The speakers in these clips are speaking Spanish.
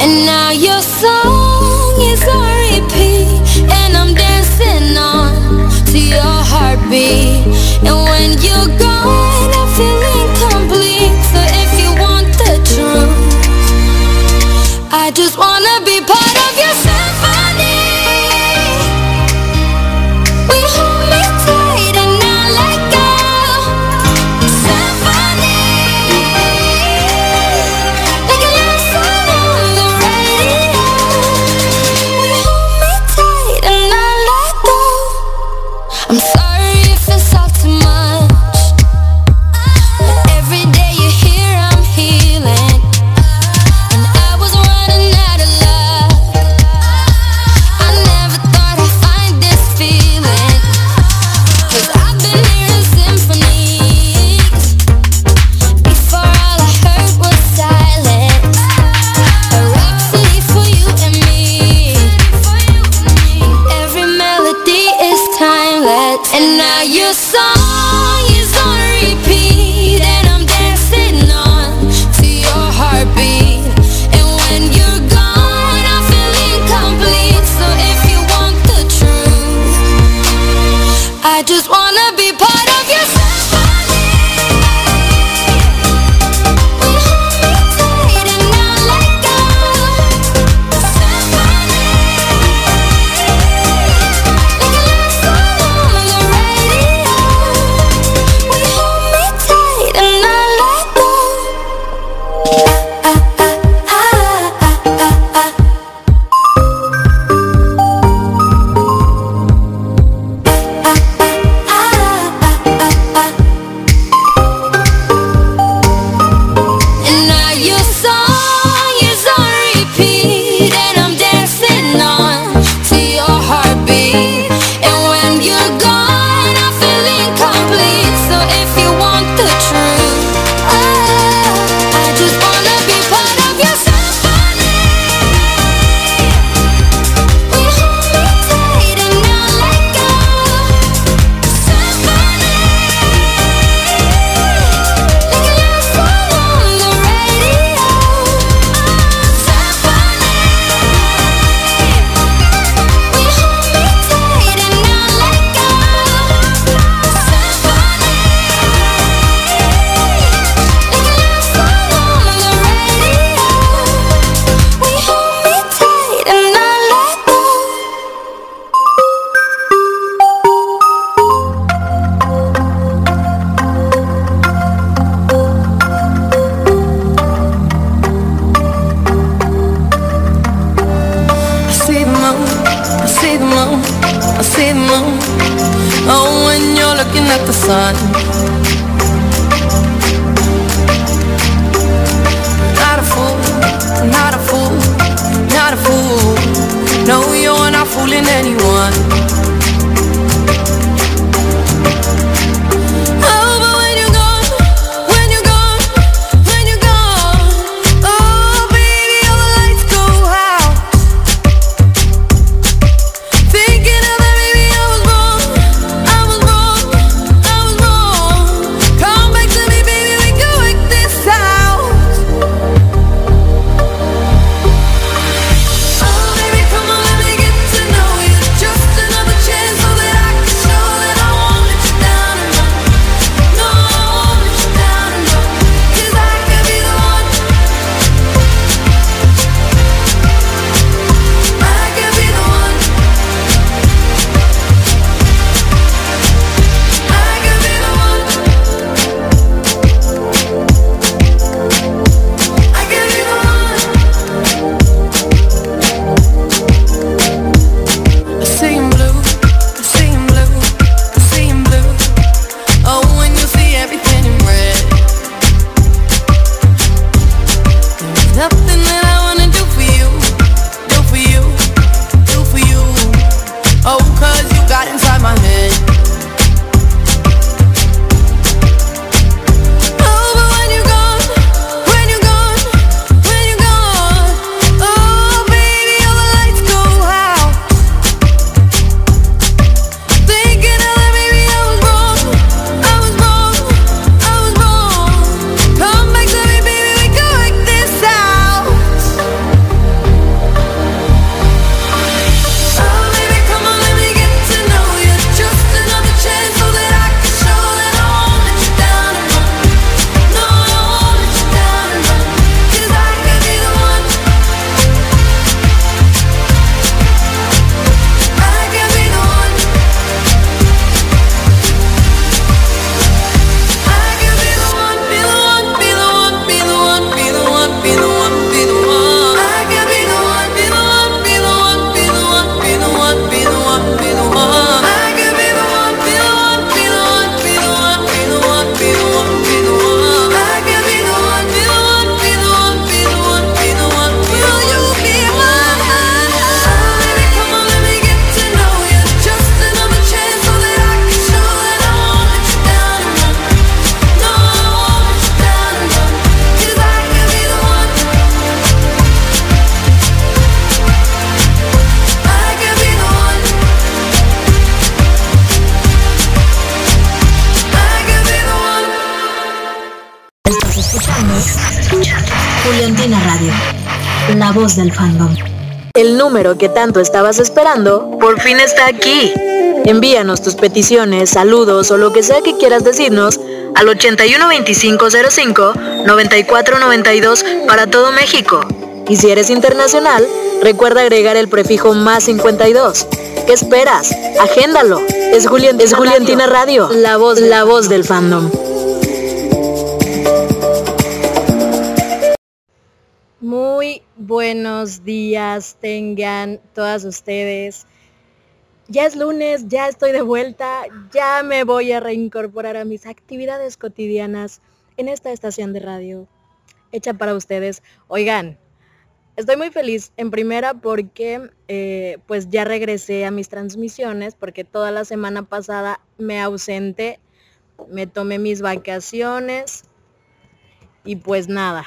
and now you. Que tanto estabas esperando por fin está aquí. Envíanos tus peticiones, saludos o lo que sea que quieras decirnos al 812505 9492 para todo México. Y si eres internacional, recuerda agregar el prefijo más 52. ¿Qué esperas? Agéndalo. Es, Julián, es Juliantina Radio, la voz, la voz del fandom. Tengan todas ustedes. Ya es lunes, ya estoy de vuelta, ya me voy a reincorporar a mis actividades cotidianas en esta estación de radio hecha para ustedes. Oigan, estoy muy feliz en primera porque eh, pues ya regresé a mis transmisiones porque toda la semana pasada me ausenté, me tomé mis vacaciones y pues nada.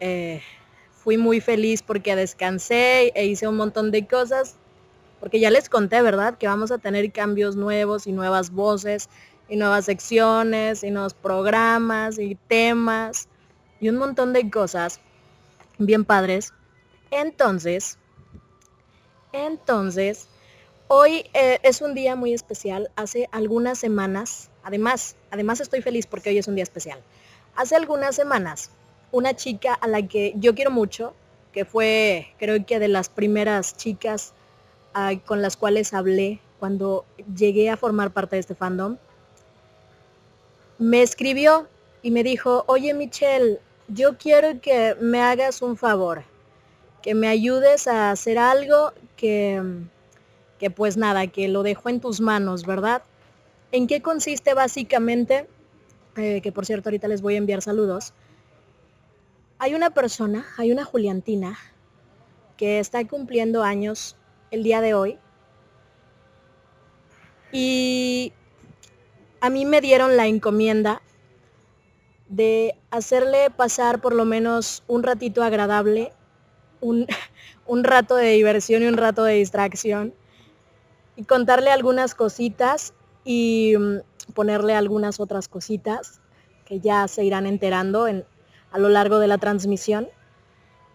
Eh, fui muy feliz porque descansé e hice un montón de cosas, porque ya les conté, ¿verdad? Que vamos a tener cambios nuevos y nuevas voces y nuevas secciones y nuevos programas y temas y un montón de cosas bien padres. Entonces, entonces, hoy eh, es un día muy especial. Hace algunas semanas, además, además estoy feliz porque hoy es un día especial. Hace algunas semanas una chica a la que yo quiero mucho, que fue creo que de las primeras chicas ah, con las cuales hablé cuando llegué a formar parte de este fandom, me escribió y me dijo, oye Michelle, yo quiero que me hagas un favor, que me ayudes a hacer algo que, que pues nada, que lo dejo en tus manos, ¿verdad? ¿En qué consiste básicamente? Eh, que por cierto ahorita les voy a enviar saludos. Hay una persona, hay una Juliantina, que está cumpliendo años el día de hoy. Y a mí me dieron la encomienda de hacerle pasar por lo menos un ratito agradable, un, un, rato de diversión y un rato de distracción, y contarle algunas cositas y mm, ponerle algunas otras cositas que ya se irán enterando en, a lo largo de la transmisión.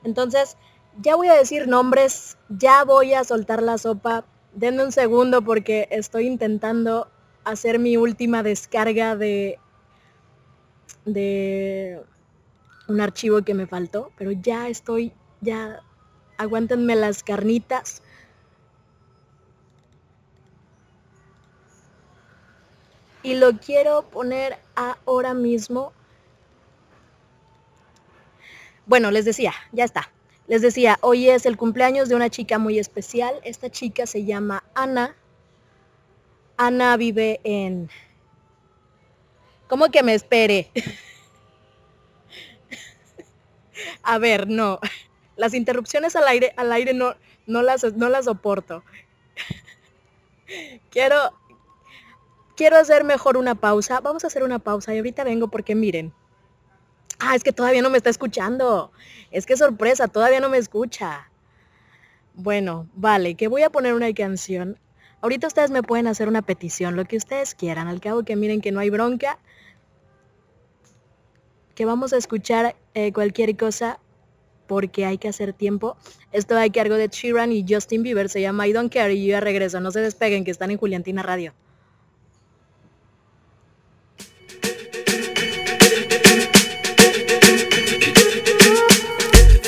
Entonces, ya voy a decir nombres, ya voy a soltar la sopa. Denme un segundo porque estoy intentando hacer mi última descarga de, de un archivo que me faltó, pero ya estoy, ya aguántenme las carnitas. Y lo quiero poner ahora mismo bueno, les decía, ya está. Les decía, hoy es el cumpleaños de una chica muy especial. Esta chica se llama Ana. Ana vive en... ¿Cómo que me espere? A ver, no. Las interrupciones al aire, al aire no, no, las, no las soporto. Quiero, quiero hacer mejor una pausa. Vamos a hacer una pausa y ahorita vengo porque miren, Ah, es que todavía no me está escuchando. Es que sorpresa, todavía no me escucha. Bueno, vale, que voy a poner una canción. Ahorita ustedes me pueden hacer una petición, lo que ustedes quieran. Al cabo que miren que no hay bronca. Que vamos a escuchar eh, cualquier cosa porque hay que hacer tiempo. Esto hay cargo de Chiran y Justin Bieber. Se llama I Don't Care y yo ya regreso. No se despeguen que están en Juliantina Radio.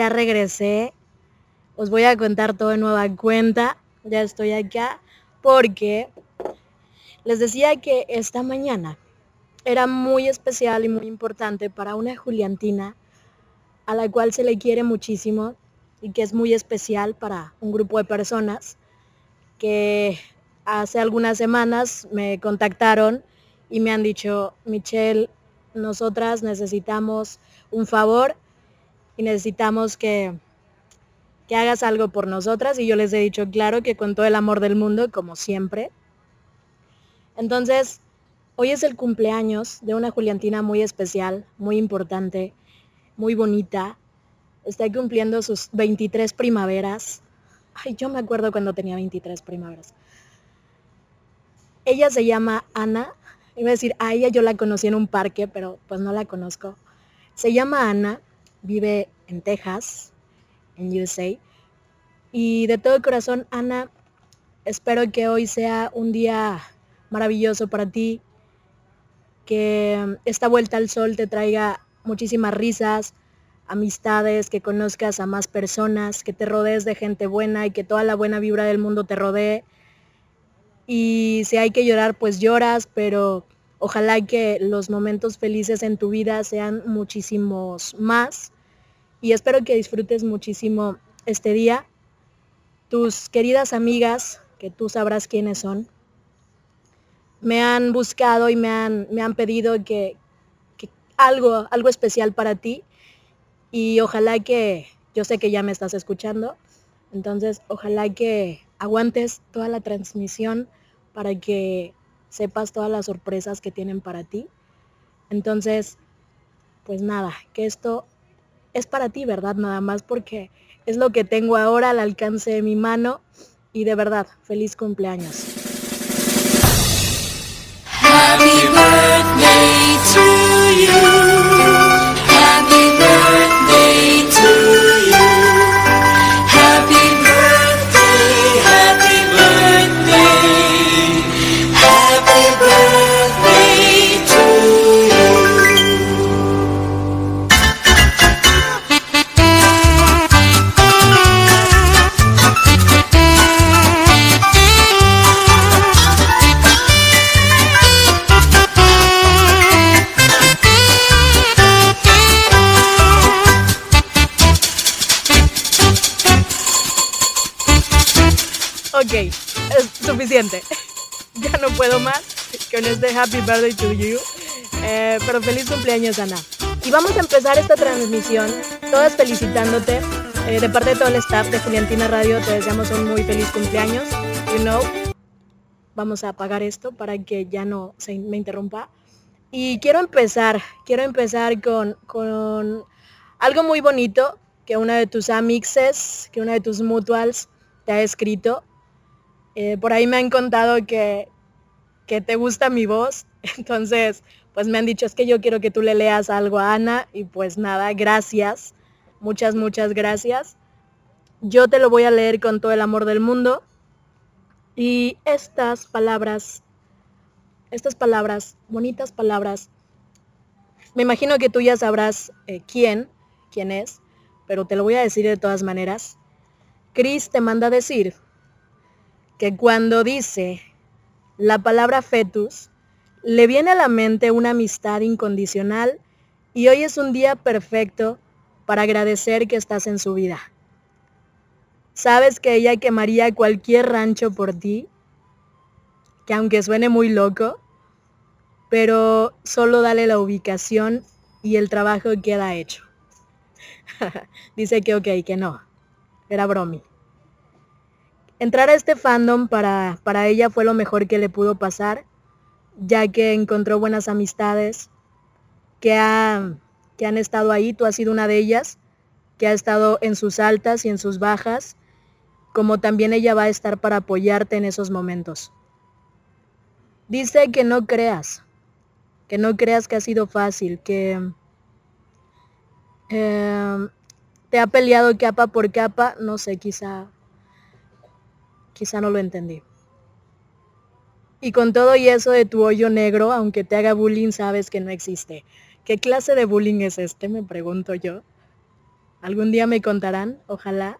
ya regresé. Os voy a contar todo de nueva cuenta. Ya estoy acá porque les decía que esta mañana era muy especial y muy importante para una Juliantina a la cual se le quiere muchísimo y que es muy especial para un grupo de personas que hace algunas semanas me contactaron y me han dicho, Michelle, nosotras necesitamos un favor y necesitamos que, que hagas algo por nosotras. Y yo les he dicho, claro, que con todo el amor del mundo, como siempre. Entonces, hoy es el cumpleaños de una Juliantina muy especial, muy importante, muy bonita. Está cumpliendo sus 23 primaveras. Ay, yo me acuerdo cuando tenía 23 primaveras. Ella se llama Ana. Iba a decir, a ella yo la conocí en un parque, pero pues no la conozco. Se llama Ana, vive en Texas, en USA. Y de todo corazón, Ana, espero que hoy sea un día maravilloso para ti, que esta vuelta al sol te traiga muchísimas risas, amistades, que conozcas a más personas, que te rodees de gente buena y que toda la buena vibra del mundo te rodee. Y si hay que llorar, pues lloras, pero ojalá que los momentos felices en tu vida sean muchísimos más. Y espero que disfrutes muchísimo este día. Tus queridas amigas, que tú sabrás quiénes son, me han buscado y me han, me han pedido que, que algo, algo especial para ti. Y ojalá que, yo sé que ya me estás escuchando, entonces ojalá que aguantes toda la transmisión para que sepas todas las sorpresas que tienen para ti. Entonces, pues nada, que esto es para ti, ¿verdad? Nada más porque es lo que tengo ahora al alcance de mi mano y de verdad, feliz cumpleaños. ya no puedo más con este Happy Birthday to You. Eh, pero feliz cumpleaños, Ana. Y vamos a empezar esta transmisión, todas felicitándote. Eh, de parte de todo el staff de Juliantina Radio, te deseamos un muy feliz cumpleaños. You know, vamos a apagar esto para que ya no se me interrumpa. Y quiero empezar, quiero empezar con, con algo muy bonito que una de tus amixes, que una de tus mutuals te ha escrito. Eh, por ahí me han contado que, que te gusta mi voz, entonces pues me han dicho es que yo quiero que tú le leas algo a Ana y pues nada, gracias, muchas, muchas gracias. Yo te lo voy a leer con todo el amor del mundo y estas palabras, estas palabras, bonitas palabras, me imagino que tú ya sabrás eh, quién, quién es, pero te lo voy a decir de todas maneras. Chris te manda decir que cuando dice la palabra fetus, le viene a la mente una amistad incondicional y hoy es un día perfecto para agradecer que estás en su vida. Sabes que ella quemaría cualquier rancho por ti, que aunque suene muy loco, pero solo dale la ubicación y el trabajo queda hecho. Dice que ok, que no. Era bromi. Entrar a este fandom para, para ella fue lo mejor que le pudo pasar ya que encontró buenas amistades que, que han estado ahí, tú has sido una de ellas, que ha estado en sus altas y en sus bajas, como también ella va a estar para apoyarte en esos momentos. Dice que no creas, que no creas que ha sido fácil, que eh, te ha peleado capa por capa, no sé, quizá, quizá no lo entendí. Y con todo y eso de tu hoyo negro, aunque te haga bullying, sabes que no existe. ¿Qué clase de bullying es este? Me pregunto yo. ¿Algún día me contarán? Ojalá.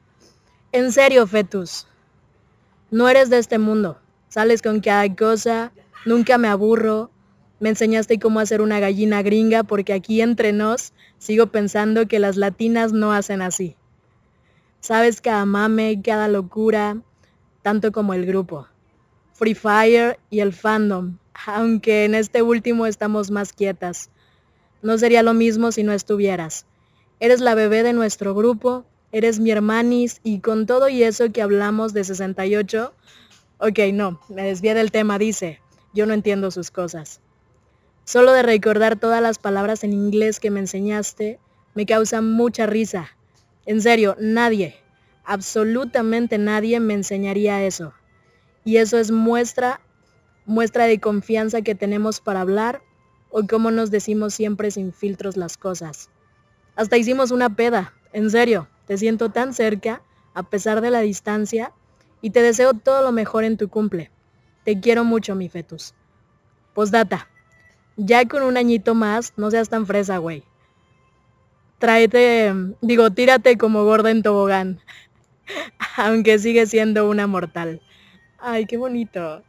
En serio, Fetus. No eres de este mundo. Sales con cada cosa, nunca me aburro. Me enseñaste cómo hacer una gallina gringa porque aquí entre nos sigo pensando que las latinas no hacen así. Sabes cada mame, cada locura, tanto como el grupo. Free Fire y el fandom, aunque en este último estamos más quietas. No sería lo mismo si no estuvieras. Eres la bebé de nuestro grupo, eres mi hermanis y con todo y eso que hablamos de 68, ok, no, me desvié del tema, dice, yo no entiendo sus cosas. Solo de recordar todas las palabras en inglés que me enseñaste, me causa mucha risa. En serio, nadie, absolutamente nadie me enseñaría eso. Y eso es muestra, muestra de confianza que tenemos para hablar o cómo nos decimos siempre sin filtros las cosas. Hasta hicimos una peda, en serio, te siento tan cerca, a pesar de la distancia, y te deseo todo lo mejor en tu cumple. Te quiero mucho, mi fetus. Postdata. Ya con un añito más, no seas tan fresa, güey. Tráete, digo, tírate como gorda en tobogán. Aunque sigue siendo una mortal. Ay, qué bonito.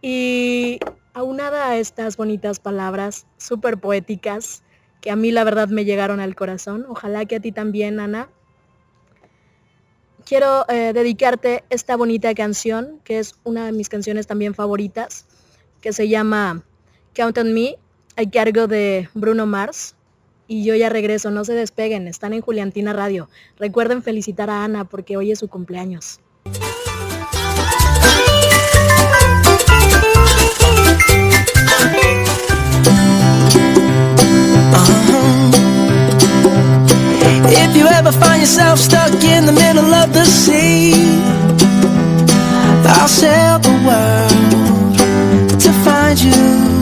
Y aunada a estas bonitas palabras, súper poéticas, que a mí la verdad me llegaron al corazón, ojalá que a ti también, Ana, quiero eh, dedicarte esta bonita canción, que es una de mis canciones también favoritas, que se llama Count on Me, a cargo de Bruno Mars. Y yo ya regreso, no se despeguen, están en Juliantina Radio. Recuerden felicitar a Ana porque hoy es su cumpleaños. If you ever find yourself stuck in the middle of the sea, the world to find you.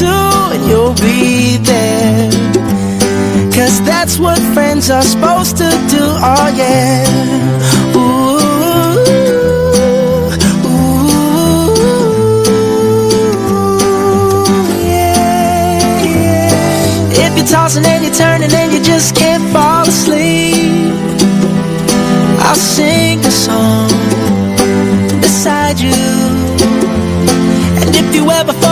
Count on you like four, three, two, and you'll be there. Cause that's what friends are supposed to do. Oh yeah. Ooh, ooh, yeah. If you're tossing and you're turning and you just can't fall asleep, I'll sing a song beside you. And if you ever forget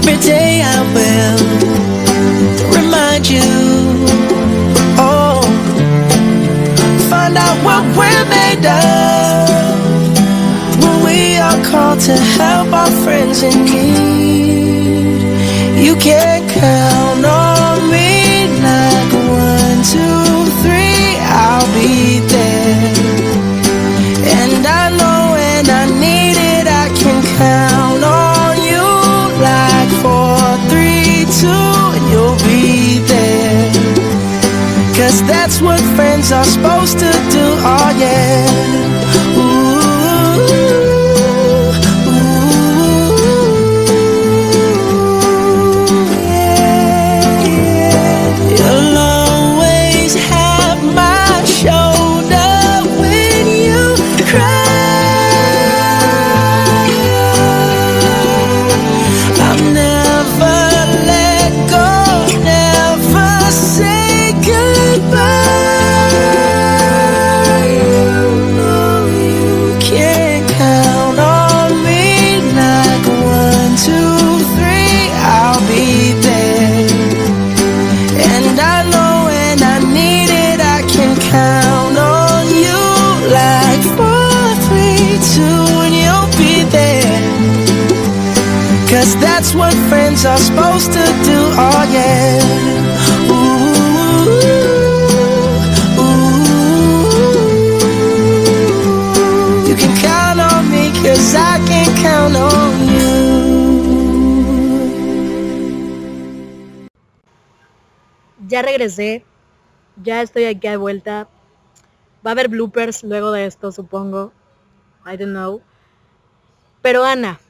every day I will remind you. Oh, find out what we're made of when we are called to help our friends in need. You can count on me like one, two, three, I'll be what friends are supposed to do, oh yeah. Ya regresé, ya estoy aquí de vuelta. Va a haber bloopers luego de esto, supongo. I don't know. Pero Ana,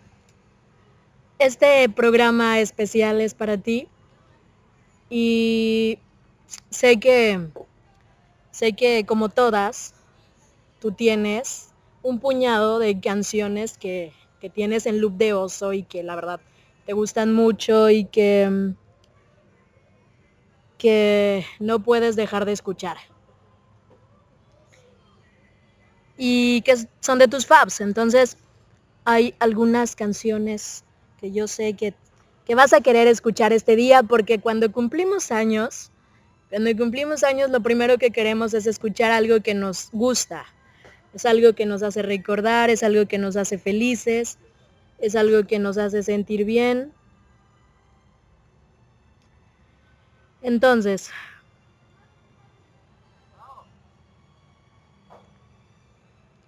este programa especial es para ti. Y sé que, sé que como todas, tú tienes un puñado de canciones que, que tienes en loop de oso y que la verdad te gustan mucho y que, que no puedes dejar de escuchar. Y que son de tus faves. Entonces, hay algunas canciones que yo sé que, que vas a querer escuchar este día porque cuando cumplimos años, cuando cumplimos años lo primero que queremos es escuchar algo que nos gusta. Es algo que nos hace recordar, es algo que nos hace felices, es algo que nos hace sentir bien. Entonces,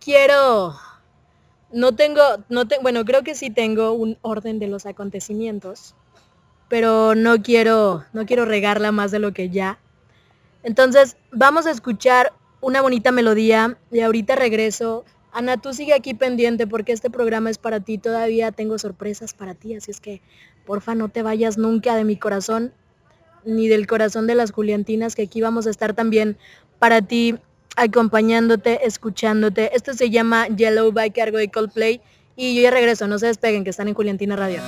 quiero, no tengo, no te, bueno, creo que sí tengo un orden de los acontecimientos, pero no quiero, no quiero regarla más de lo que ya. Entonces, vamos a escuchar una bonita melodía y ahorita regreso. Ana, tú sigue aquí pendiente porque este programa es para ti. Todavía tengo sorpresas para ti, así es que porfa no te vayas nunca de mi corazón ni del corazón de las Juliantinas, que aquí vamos a estar también para ti, acompañándote, escuchándote. Esto se llama Yellow by Cargo de Coldplay y yo ya regreso, no se despeguen, que están en Juliantina Radio.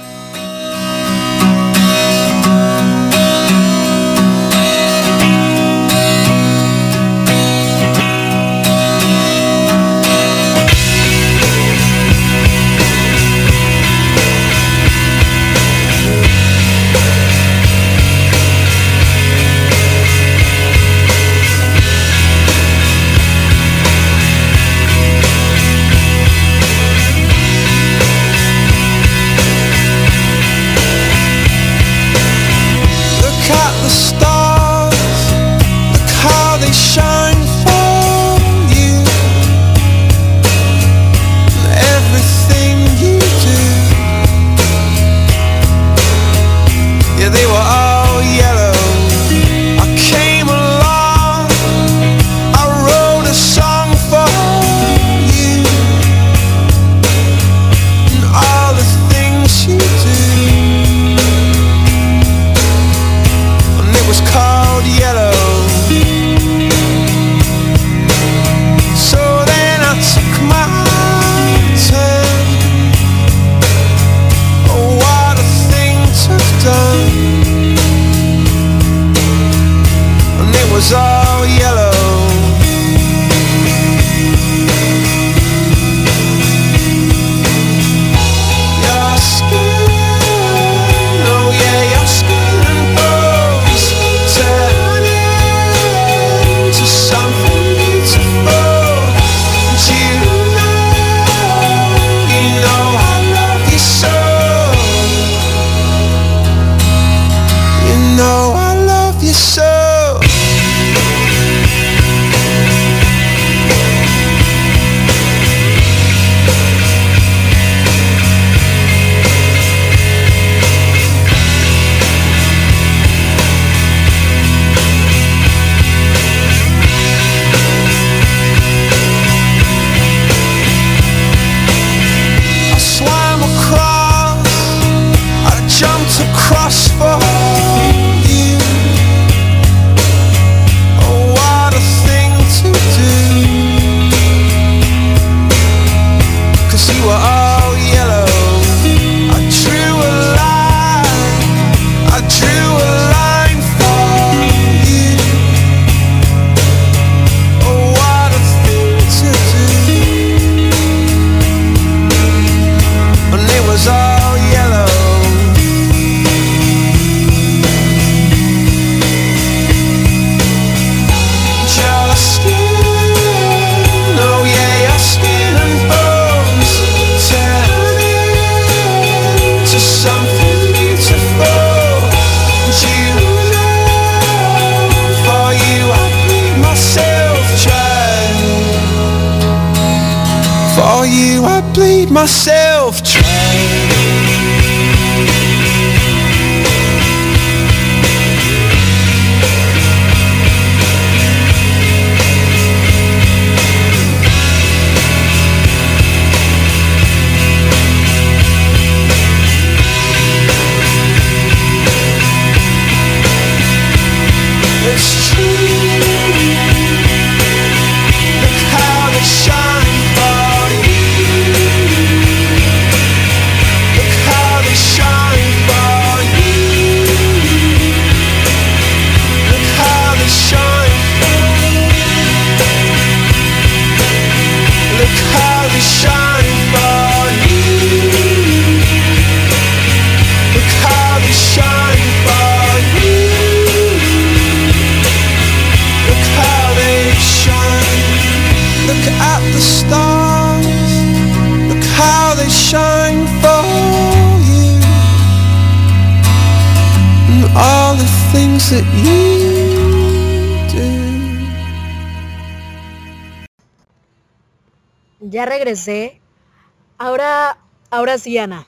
Sí, Ana.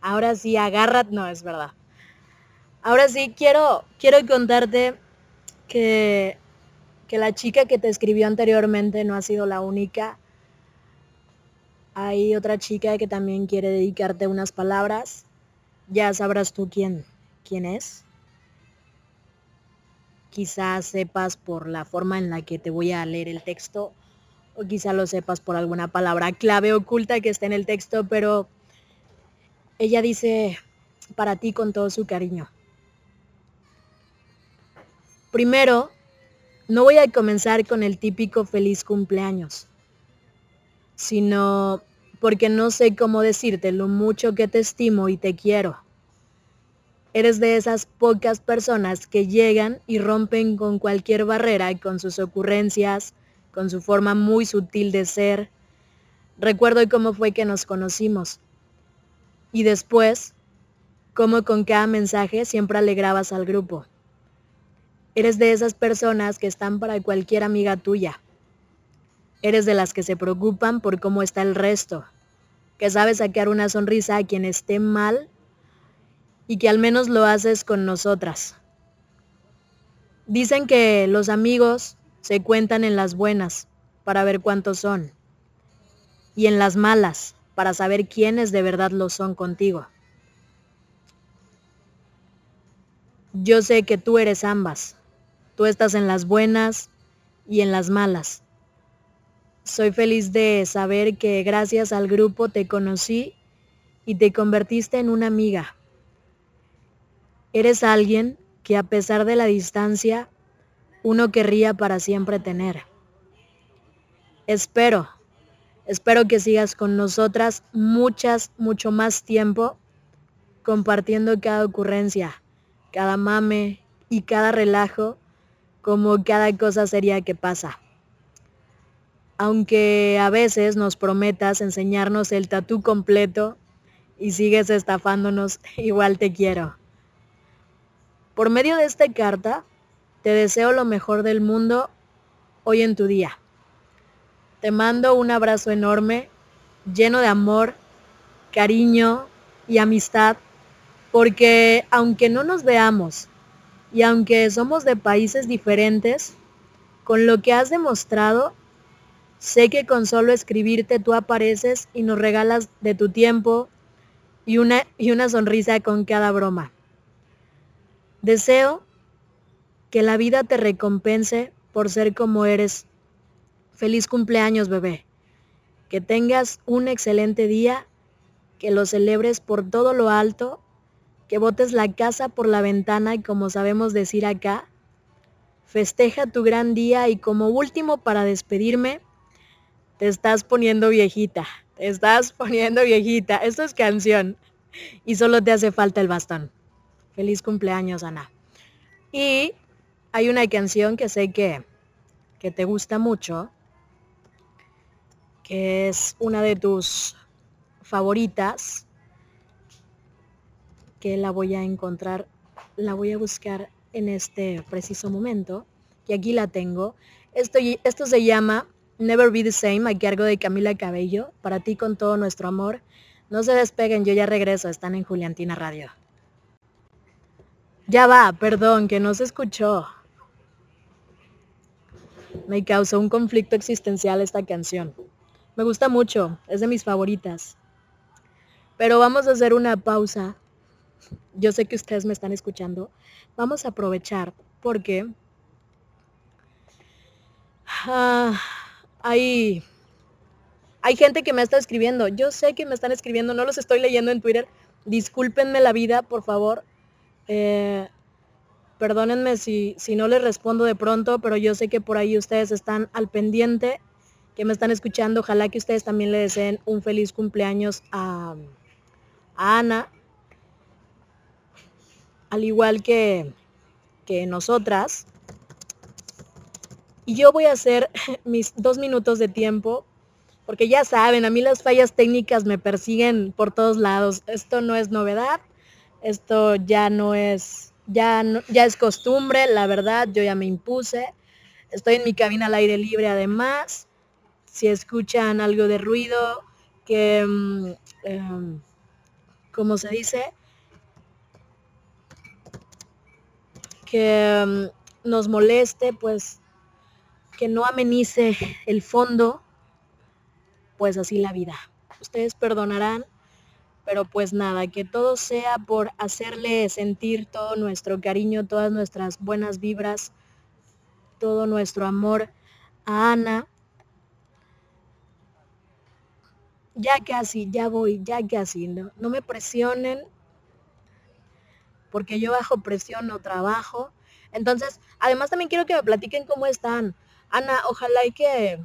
Ahora sí, agárrate. No, es verdad. Ahora sí, quiero, quiero contarte que, que la chica que te escribió anteriormente no ha sido la única. Hay otra chica que también quiere dedicarte unas palabras. Ya sabrás tú quién, quién es. Quizás sepas por la forma en la que te voy a leer el texto o quizá lo sepas por alguna palabra clave oculta que esté en el texto, pero ella dice para ti con todo su cariño. Primero, no voy a comenzar con el típico feliz cumpleaños, sino porque no sé cómo decirte lo mucho que te estimo y te quiero. Eres de esas pocas personas que llegan y rompen con cualquier barrera con sus ocurrencias, con su forma muy sutil de ser. Recuerdo cómo fue que nos conocimos. Y después, cómo con cada mensaje siempre alegrabas al grupo. Eres de esas personas que están para cualquier amiga tuya. Eres de las que se preocupan por cómo está el resto, que sabes sacar una sonrisa a quien esté mal y que al menos lo haces con nosotras. Dicen que los amigos se cuentan en las buenas para ver cuántos son y en las malas para saber quiénes de verdad lo son contigo. Yo sé que tú eres ambas. Tú estás en las buenas y en las malas. Soy feliz de saber que gracias al grupo te conocí y te convertiste en una amiga. Eres alguien que a pesar de la distancia, uno querría para siempre tener. Espero, espero que sigas con nosotras muchas, mucho más tiempo compartiendo cada ocurrencia, cada mame y cada relajo como cada cosa seria que pasa. Aunque a veces nos prometas enseñarnos el tatú completo y sigues estafándonos, igual te quiero. Por medio de esta carta, te deseo lo mejor del mundo hoy en tu día. Te mando un abrazo enorme, lleno de amor, cariño y amistad, porque aunque no nos veamos y aunque somos de países diferentes, con lo que has demostrado, sé que con solo escribirte tú apareces y nos regalas de tu tiempo y una, y una sonrisa con cada broma. Deseo que la vida te recompense por ser como eres. Feliz cumpleaños, bebé. Que tengas un excelente día, que lo celebres por todo lo alto, que botes la casa por la ventana y como sabemos decir acá, festeja tu gran día y como último para despedirme, te estás poniendo viejita, te estás poniendo viejita. Esto es canción y solo te hace falta el bastón. Feliz cumpleaños, Ana. Y hay una canción que sé que, que te gusta mucho, que es una de tus favoritas, que la voy a encontrar, la voy a buscar en este preciso momento, y aquí la tengo. Esto, se llama Never Be the Same, a cargo de Camila Cabello, para ti con todo nuestro amor. No se despeguen, yo ya regreso, están en Juliantina Radio. Ya va, perdón, que no se escuchó. Me causó un conflicto existencial esta canción. Me gusta mucho, es de mis favoritas. Pero vamos a hacer una pausa. Yo sé que ustedes me están escuchando. Vamos a aprovechar porque ah, hay, hay gente que me está escribiendo. Yo sé que me están escribiendo, no los estoy leyendo en Twitter. Discúlpenme la vida, por favor. Eh, perdónenme si, si no les respondo de pronto, pero yo sé que por ahí ustedes están al pendiente, que me están escuchando. Ojalá que ustedes también le deseen un feliz cumpleaños a, Ana, al igual que, que nosotras. Y yo voy a hacer mis dos minutos de tiempo, porque ya saben, a mí las fallas técnicas me persiguen por todos lados. Esto no es novedad. Esto ya no es, ya, ya es costumbre, la verdad, yo ya me impuse. Estoy en mi cabina al aire libre además. Si escuchan algo de ruido, que, um, como se dice, que um, nos moleste, pues que no amenice el fondo, pues así la vida. Ustedes perdonarán pero pues nada, que todo sea por hacerle sentir todo nuestro cariño, todas nuestras buenas vibras, todo nuestro amor a Ana. Ya casi, ya voy, ya casi, no, no me presionen, porque yo bajo presión no trabajo. Entonces, además también quiero que me platiquen cómo están. Ana, ojalá y que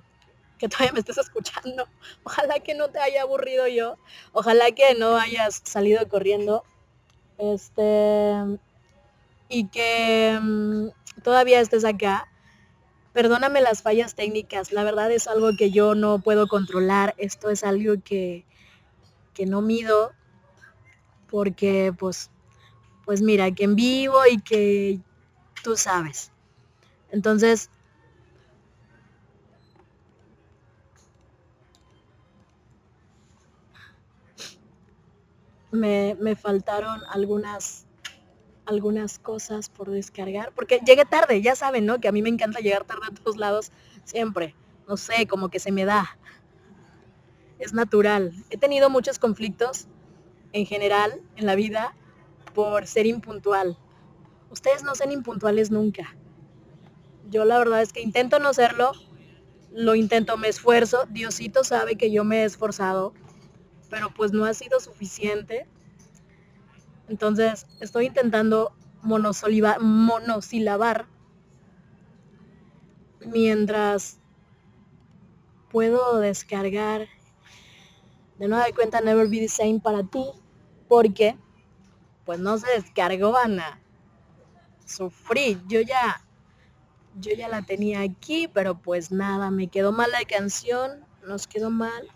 que todavía me estés escuchando. Ojalá que no te haya aburrido yo. Ojalá que no hayas salido corriendo. Este. Y que mm, todavía estés acá. Perdóname las fallas técnicas. La verdad es algo que yo no puedo controlar. Esto es algo que, que no mido. Porque pues, pues mira, que en vivo y que tú sabes. Entonces, me, me faltaron algunas algunas cosas por descargar, porque llegué tarde, ya saben, ¿no? Que a mí me encanta llegar tarde a todos lados, siempre. No sé, como que se me da. Es natural. He tenido muchos conflictos en general en la vida por ser impuntual. Ustedes no sean impuntuales nunca. Yo la verdad es que intento no serlo, lo intento, me esfuerzo. Diosito sabe que yo me he esforzado pero pues no ha sido suficiente. Entonces estoy intentando monosilabar mientras puedo descargar de nueva cuenta Never Be the Same para ti porque pues no se descargó Ana sufrí. Yo ya yo ya la tenía aquí pero pues nada me quedó mal la canción nos quedó mal.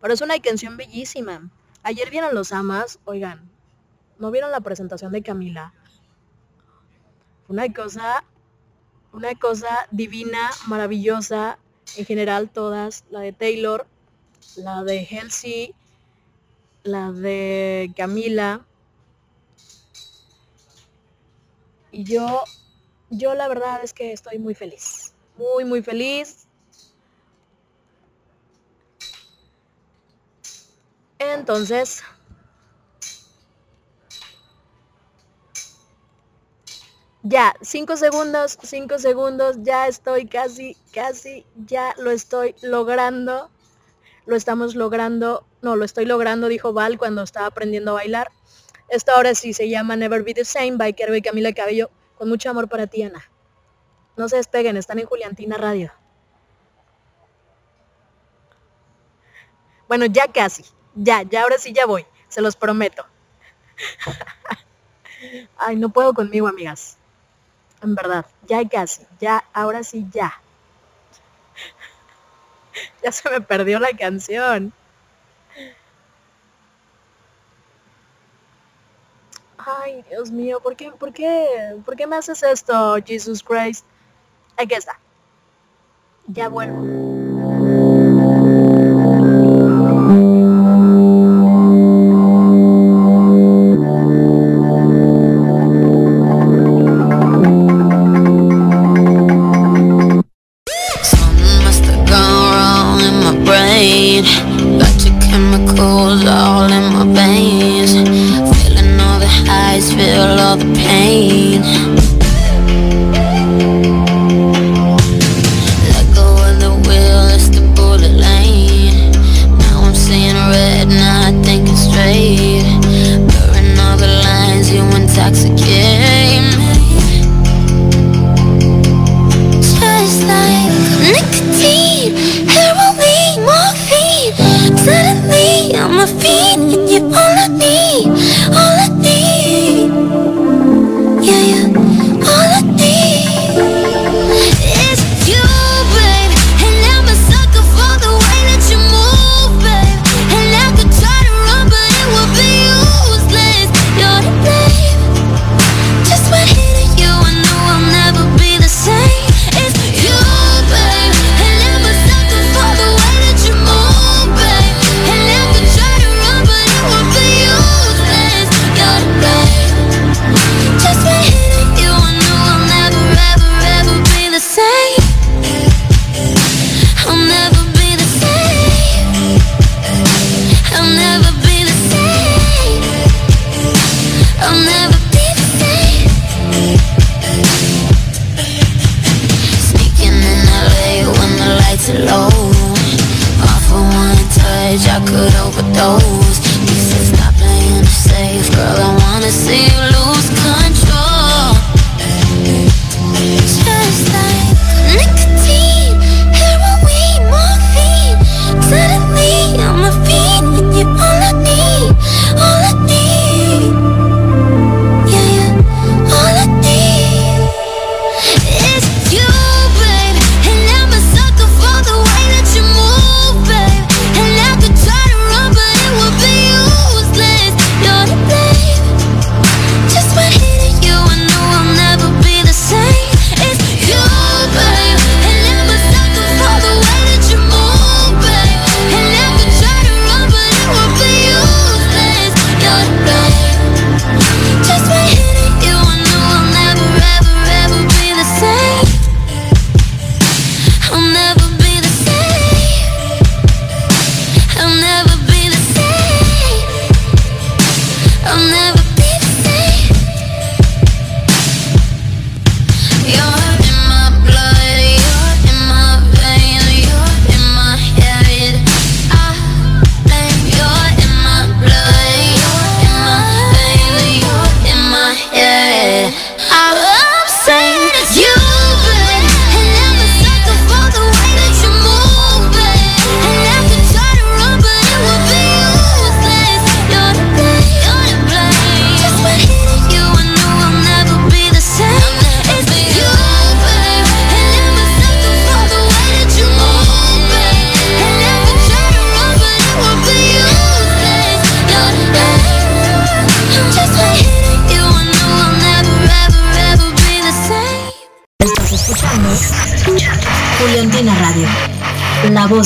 Pero es una canción bellísima. Ayer vieron los amas oigan no vieron la presentación de Camila una cosa una cosa divina maravillosa en general todas, la de Taylor, la de Halsey, la de Camila. Y yo, yo la verdad es que estoy muy feliz, muy, muy feliz. Entonces, Ya, cinco segundos, cinco segundos, ya estoy casi, casi, ya lo estoy logrando. Lo estamos logrando, no, lo estoy logrando, dijo Val cuando estaba aprendiendo a bailar. Esta ahora sí se llama Never Be The Same by Kerbe y Camila Cabello, con mucho amor para ti, Ana. No se despeguen, están en Juliantina Radio. Bueno, ya casi, ya, ya ahora sí ya voy, se los prometo. Ay, no puedo conmigo, amigas en verdad, ya casi, ya, ahora sí ya. ya se me perdió la canción. Ay, Dios mío, ¿por qué, por qué, por qué me haces esto, Jesus Christ? Aquí está. Ya vuelvo.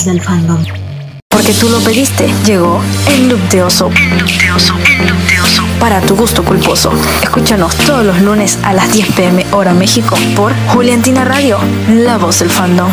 Del fandom. Porque tú lo pediste, llegó el look de oso. El look de oso, el look de oso. Para tu gusto culposo. Escúchanos todos los lunes a las 10 pm hora México por Juliantina Radio, la voz del fandom.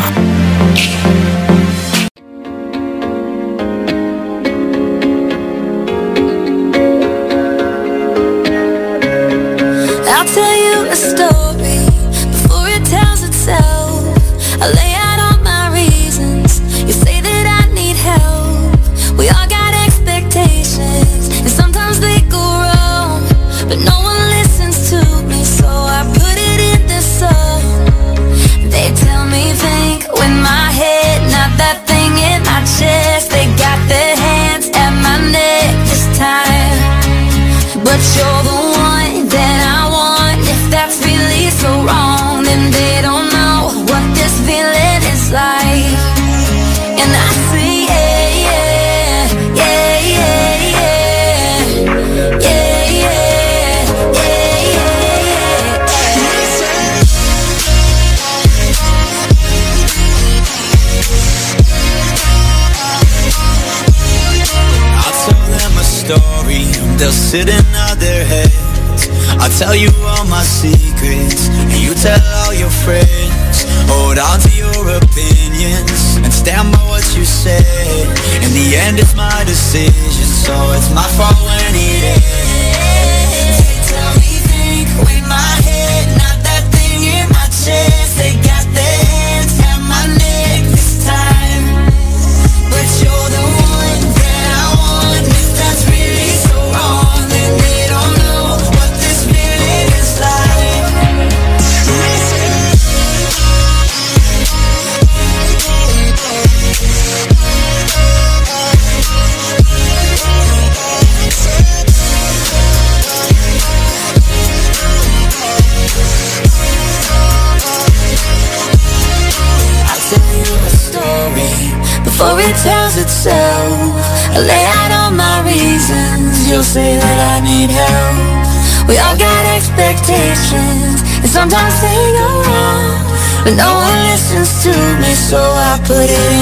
Put it in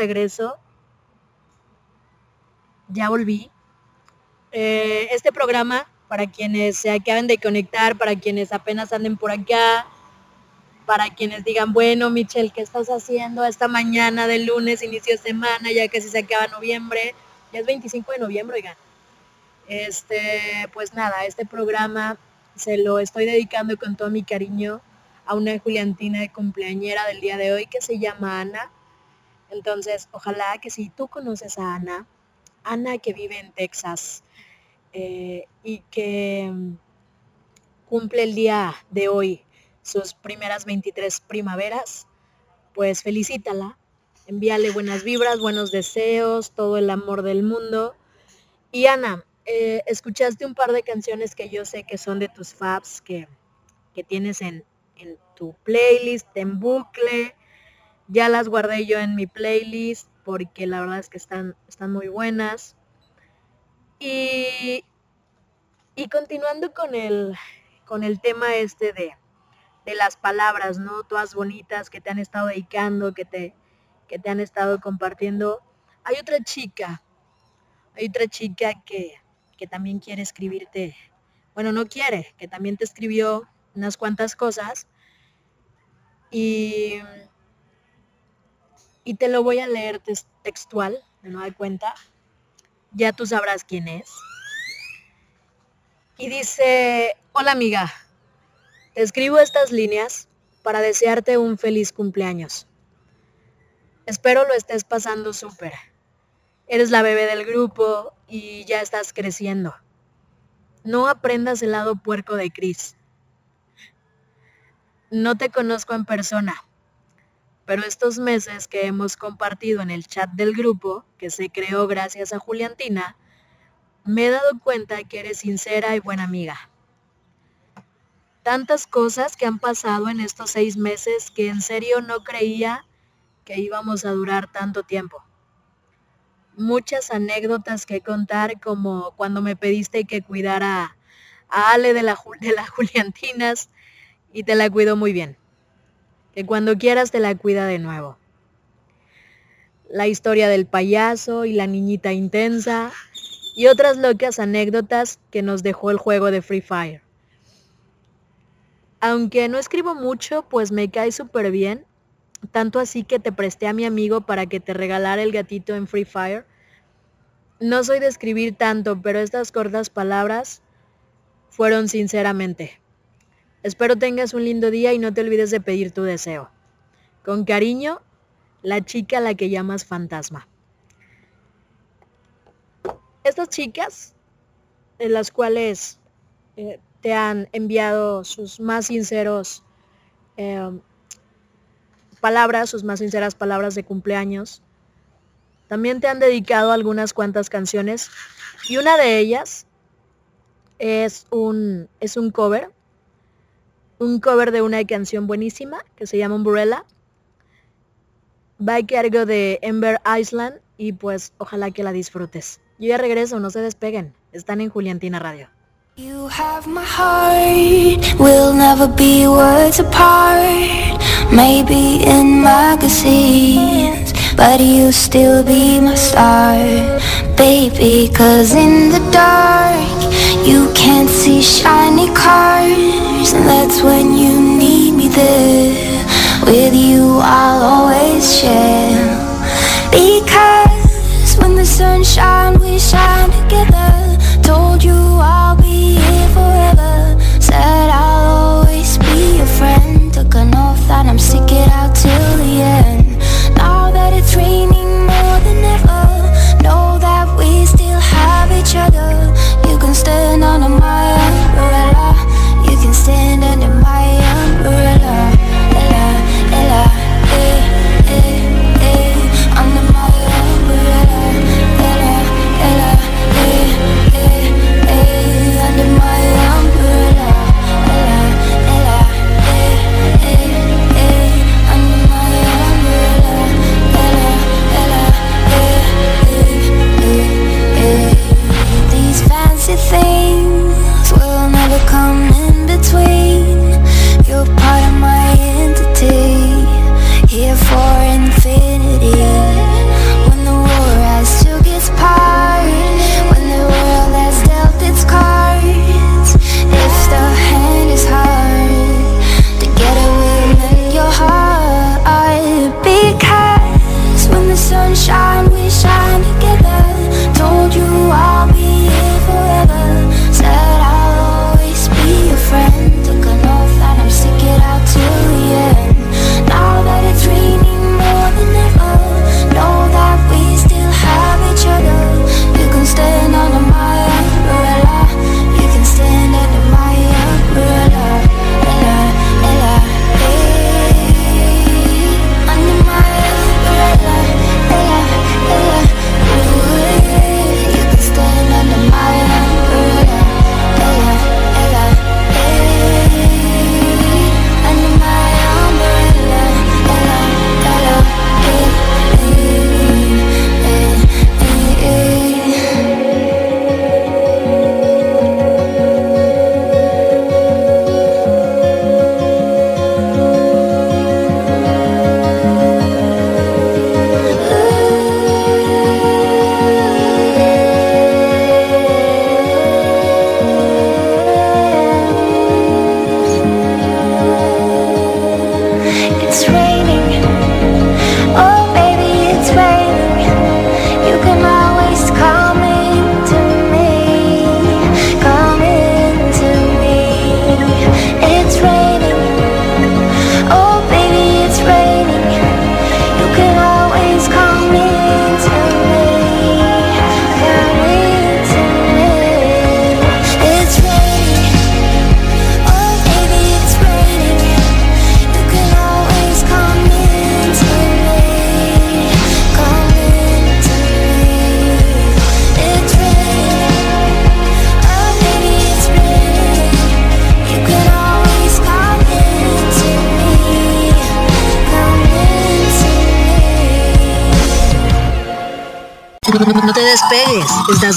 regreso. Ya volví. Eh, este programa, para quienes se acaben de conectar, para quienes apenas anden por acá, para quienes digan, bueno, Michelle, ¿qué estás haciendo esta mañana de lunes, inicio de semana, ya casi se acaba noviembre? Ya es 25 de noviembre, oigan. Este, pues nada, este programa se lo estoy dedicando con todo mi cariño a una Juliantina de cumpleañera del día de hoy que se llama Ana. Entonces, ojalá que si tú conoces a Ana, Ana que vive en Texas eh, y que mm, cumple el día de hoy sus primeras 23 primaveras, pues felicítala, envíale buenas vibras, buenos deseos, todo el amor del mundo. Y Ana, eh, escuchaste un par de canciones que yo sé que son de tus faves, que, que tienes en, en tu playlist, en bucle. Ya las guardé yo en mi playlist porque la verdad es que están, están muy buenas. Y, y continuando con el, con el tema este de, de las palabras, ¿no? Todas bonitas que te han estado dedicando, que te, que te han estado compartiendo. Hay otra chica, hay otra chica que, que también quiere escribirte, bueno, no quiere, que también te escribió unas cuantas cosas. Y, y te lo voy a leer textual, de nueva cuenta. Ya tú sabrás quién es. Y dice, hola amiga, te escribo estas líneas para desearte un feliz cumpleaños. Espero lo estés pasando súper. Eres la bebé del grupo y ya estás creciendo. No aprendas el lado puerco de Chris. No te conozco en persona, pero estos meses que hemos compartido en el chat del grupo, que se creó gracias a Juliantina, me he dado cuenta que eres sincera y buena amiga. Tantas cosas que han pasado en estos seis meses que en serio no creía que íbamos a durar tanto tiempo. Muchas anécdotas que contar como cuando me pediste que cuidara a Ale de, la, de las Juliantinas y te la cuido muy bien que cuando quieras te la cuida de nuevo. La historia del payaso y la niñita intensa y otras locas anécdotas que nos dejó el juego de Free Fire. Aunque no escribo mucho, pues me cae súper bien, tanto así que te presté a mi amigo para que te regalara el gatito en Free Fire. No soy de escribir tanto, pero estas cortas palabras fueron sinceramente. Espero tengas un lindo día y no te olvides de pedir tu deseo. Con cariño, la chica a la que llamas fantasma. Estas chicas, en las cuales eh, te han enviado sus más sinceros em, palabras, sus más sinceras palabras de cumpleaños, también te han dedicado algunas cuantas canciones y una de ellas es un, es un cover un cover de una canción buenísima que se llama Umbrella. Va a cargo de Ember Island y pues ojalá que la disfrutes. Yo ya regreso, no se despeguen. Están en Juliantina Radio. When you need me there. With you I'll always share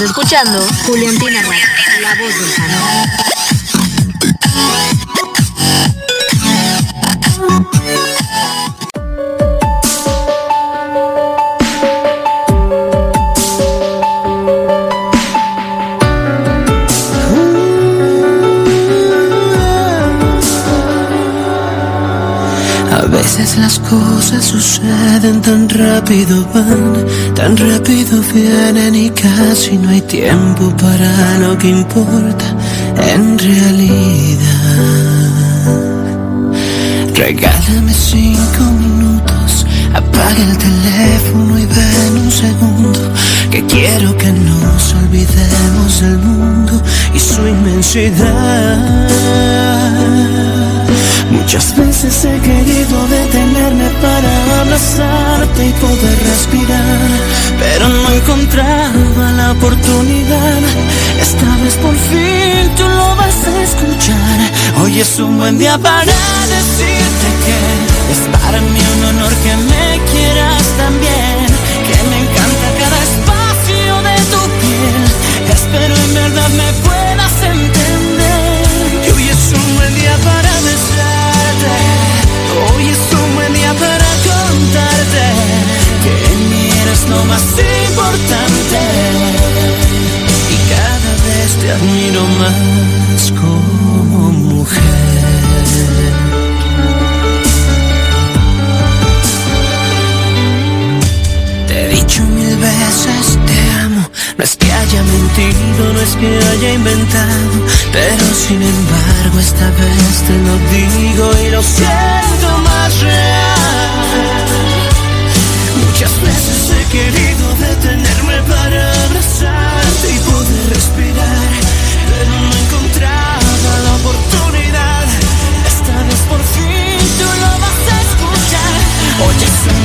escuchando la cosas suceden tan rápido van, tan rápido vienen y casi no hay tiempo para lo que importa en realidad. Regálame cinco minutos, apaga el teléfono y ven un segundo, que quiero que nos olvidemos del mundo y su inmensidad. Muchas veces he querido detenerme para abrazarte y poder respirar, pero no encontraba la oportunidad. Esta vez por fin tú lo vas a escuchar. Hoy es un buen día para decirte que es para mí un honor que me quieras también, que me encanta cada espacio de tu piel. Espero en verdad me puedas lo más importante y cada vez te admiro más como mujer. Te he dicho mil veces te amo, no es que haya mentido, no es que haya inventado, pero sin embargo esta vez te lo digo y lo siento más real. Muchas veces querido detenerme para abrazarte y poder respirar, pero no encontraba la oportunidad. Esta vez por fin tú lo vas a escuchar. Hoy es un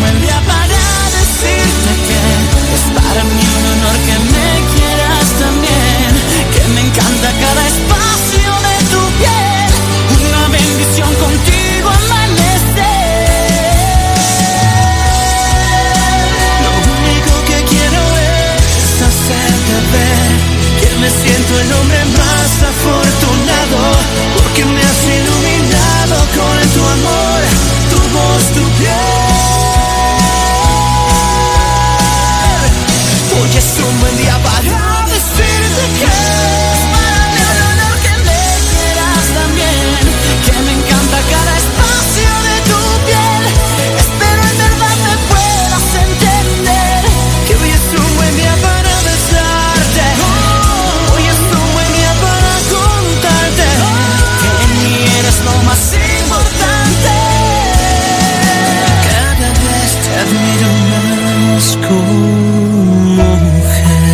me siento el hombre más afortunado, porque me has iluminado con tu amor, tu voz, tu como mujer.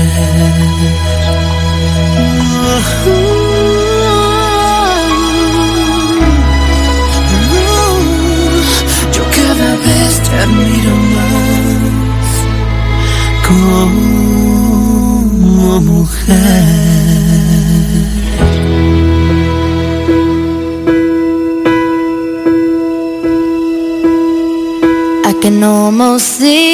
Te admiro más como mujer. Can almost see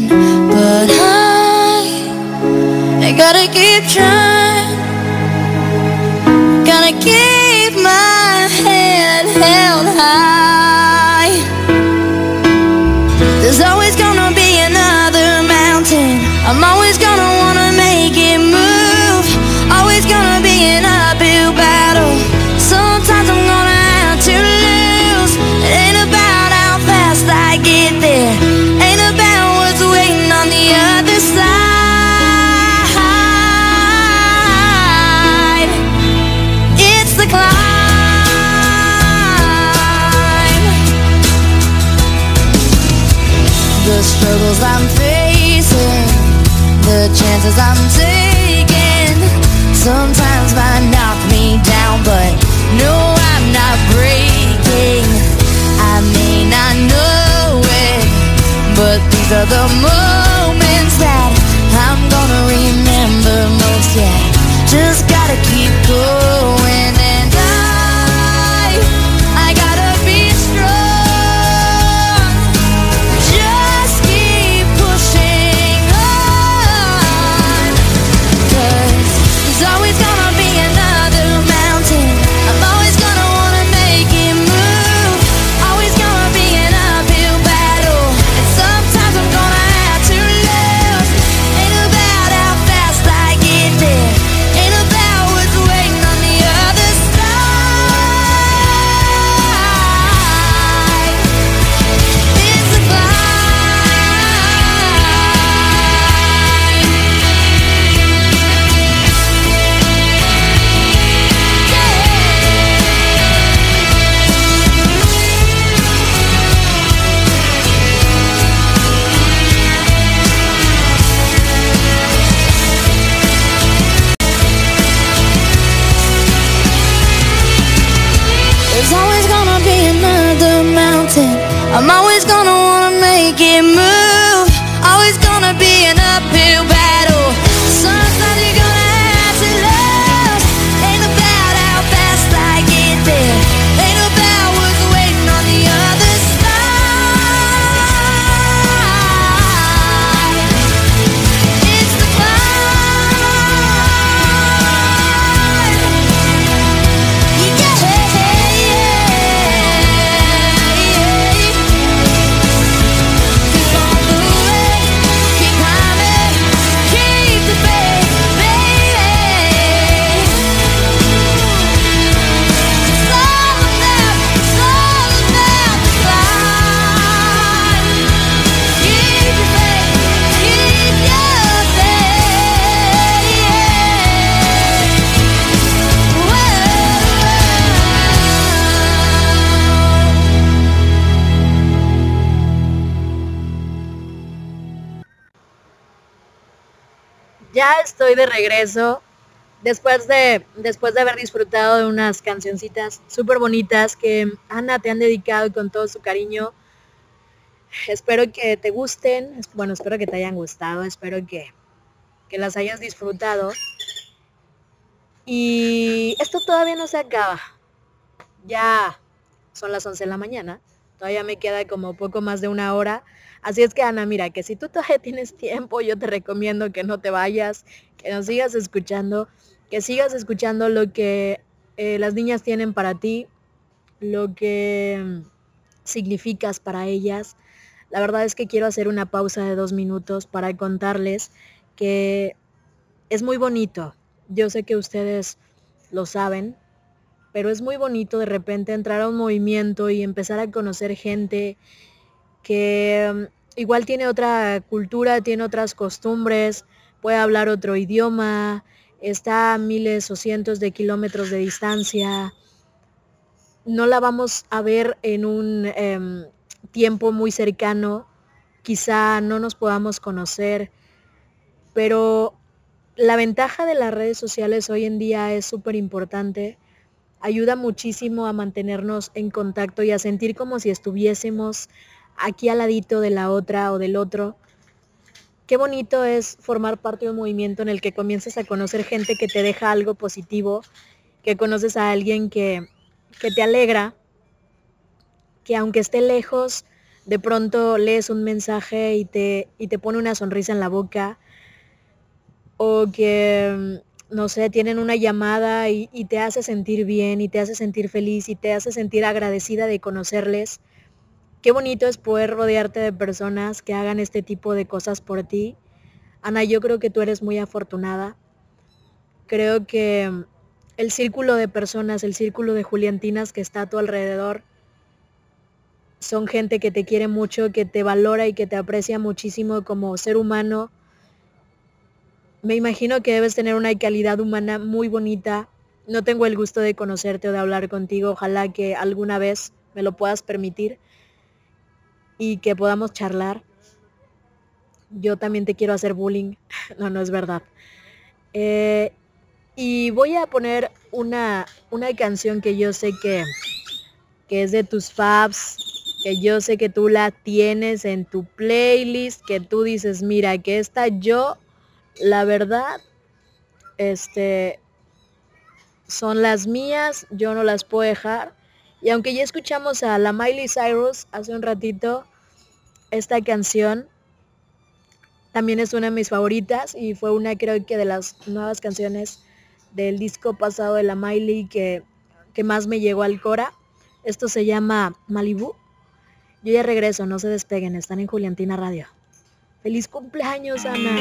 regreso. Después de, después de haber disfrutado de unas cancioncitas súper bonitas que Ana te han dedicado con todo su cariño. Espero que te gusten. Bueno, espero que te hayan gustado. Espero que, que las hayas disfrutado. Y esto todavía no se acaba. Ya son las 11 de la mañana. Todavía me queda como poco más de una hora. Así es que Ana, mira, que si tú todavía tienes tiempo, yo te recomiendo que no te vayas, que nos sigas escuchando, que sigas escuchando lo que eh, las niñas tienen para ti, lo que mm, significas para ellas. La verdad es que quiero hacer una pausa de dos minutos para contarles que es muy bonito. Yo sé que ustedes lo saben, pero es muy bonito de repente entrar a un movimiento y empezar a conocer gente que mm, igual tiene otra cultura, tiene otras costumbres, puede hablar otro idioma, está a miles o cientos de kilómetros de distancia. No la vamos a ver en un em, tiempo muy cercano, quizá no nos podamos conocer, pero la ventaja de las redes sociales hoy en día es súper importante. Ayuda muchísimo a mantenernos en contacto y a sentir como si estuviésemos aquí al ladito de la otra o del otro. Qué bonito es formar parte de un movimiento en el que comienzas a conocer gente que te deja algo positivo, que conoces a alguien que, que te alegra, que aunque esté lejos, de pronto lees un mensaje y te, y te pone una sonrisa en la boca, o que, mm, no sé, tienen una llamada y, y te hace sentir bien y te hace sentir feliz y te hace sentir agradecida de conocerles. Qué bonito es poder rodearte de personas que hagan este tipo de cosas por ti. Ana, yo creo que tú eres muy afortunada. Creo que el círculo de personas, el círculo de Juliantinas que está a tu alrededor, son gente que te quiere mucho, que te valora y que te aprecia muchísimo como ser humano. Me imagino que debes tener una calidad humana muy bonita. No tengo el gusto de conocerte o de hablar contigo. Ojalá que alguna vez me lo puedas permitir y que podamos charlar. Yo también te quiero hacer bullying. no, no es verdad. Eh, y voy a poner una, una canción que yo sé que, que es de tus faves, que yo sé que tú la tienes en tu playlist, que tú dices, mira, que esta yo, la verdad, este, son las mías, yo no las puedo dejar. Y aunque ya escuchamos a la Miley Cyrus hace un ratito, esta canción también es una de mis favoritas y fue una creo que de las nuevas canciones del disco pasado de la Miley que, que más me llegó al Cora. Esto se llama Malibu. Yo ya regreso, no se despeguen, están en Juliantina Radio. ¡Feliz cumpleaños, Ana!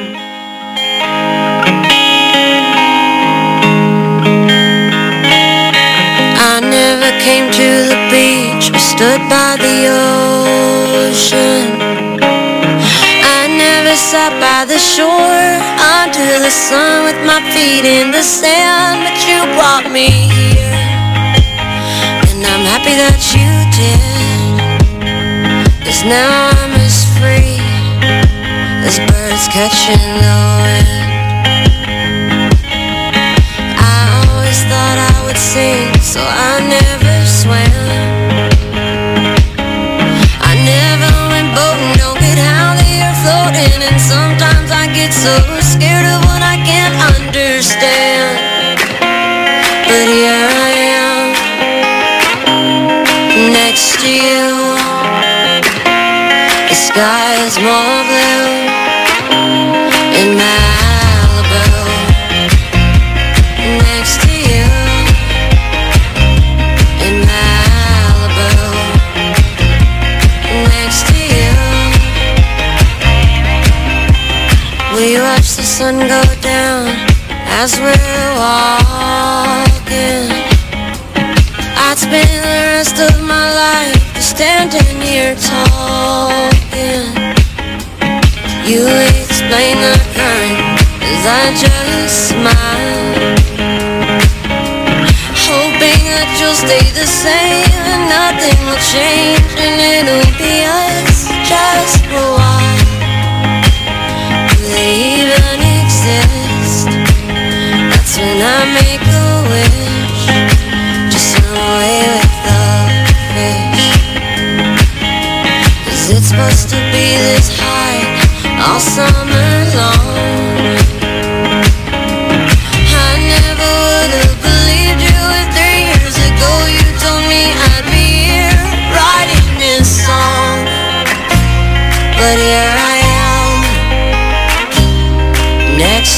Sat by the shore under the sun with my feet in the sand, but you brought me here. And I'm happy that you did. Cause now I'm as free as birds catching the wind. I always thought I would sing, so I never swam. I never went boating, and sometimes I get so scared of what I can't understand. But here I am, next to you. The sky is more blue in Malibu. Sun go down as we're walking. I'd spend the rest of my life just standing here talking. You explain the current as I just smile. Hoping that you'll stay the same and nothing will change and it'll be us just for a while. Even exist? That's when I make a wish. Just swim away with the fish. Is it supposed to be this high all summer long?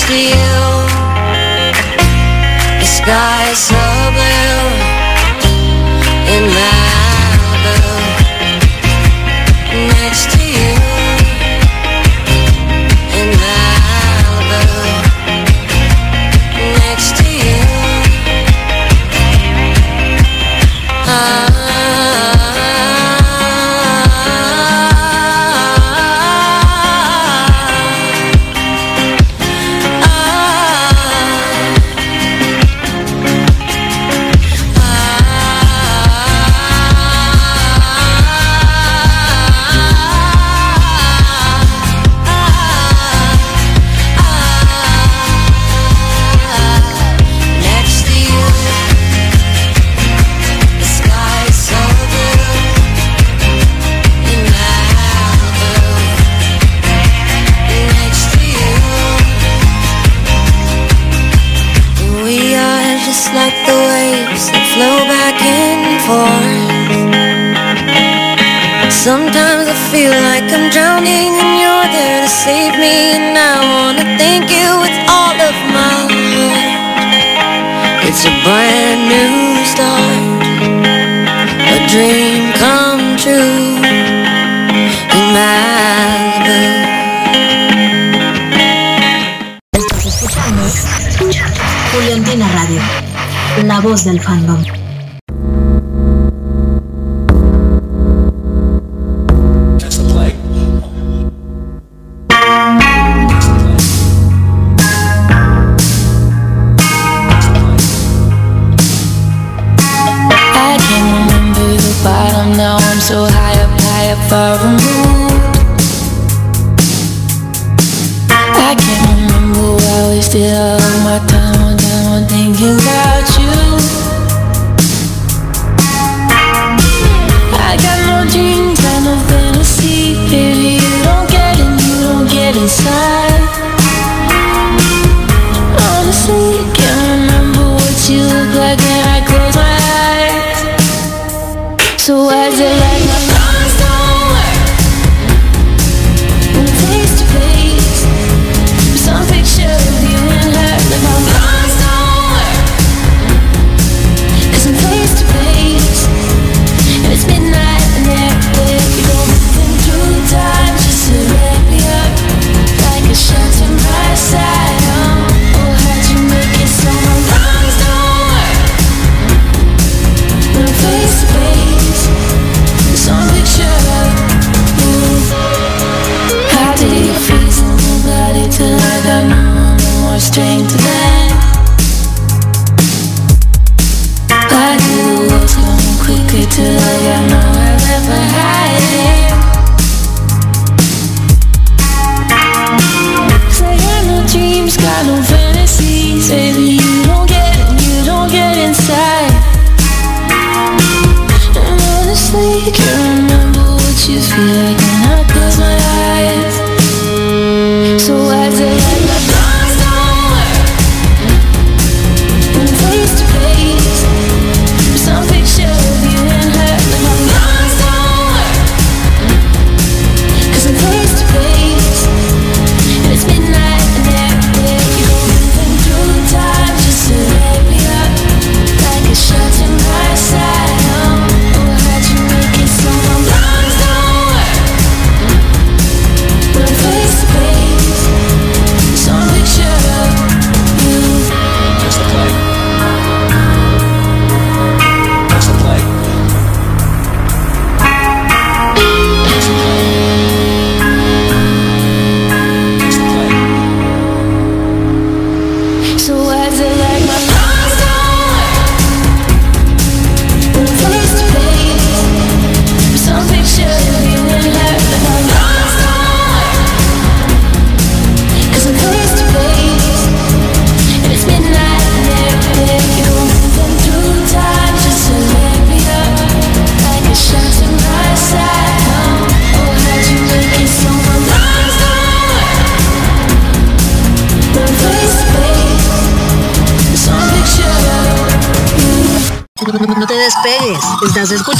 To you. brand new start, a dream come true in Malibu. Escuchamos Juliantina Radio, la voz del fandom.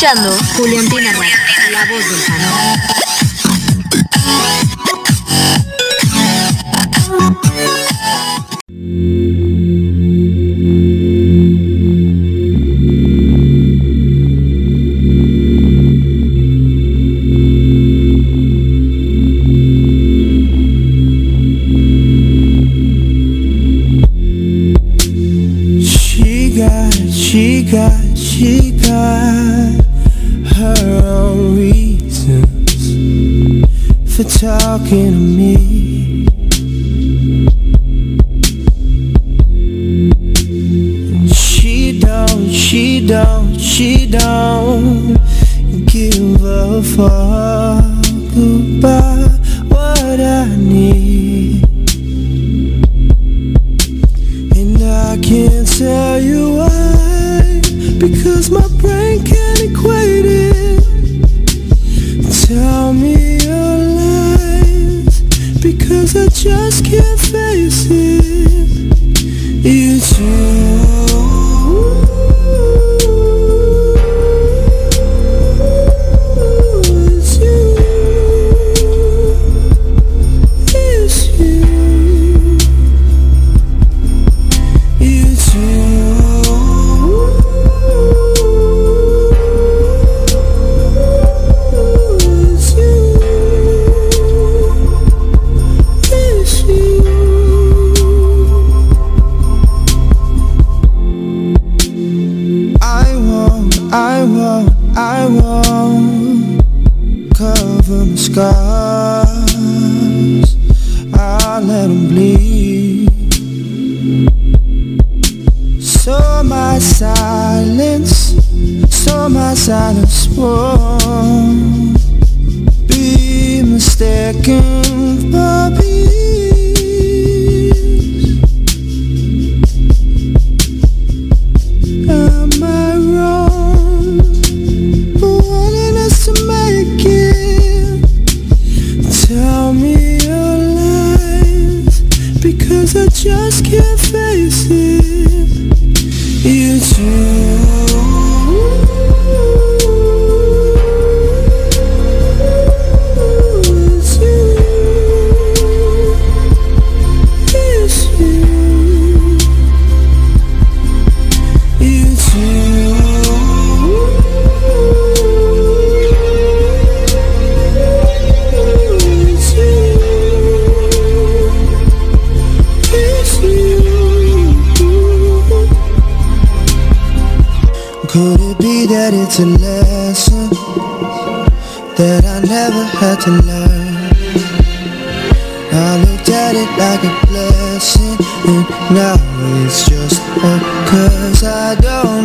Escuchando Radio, talking to me. To learn? I looked at it like a blessing And now it's just a curse I don't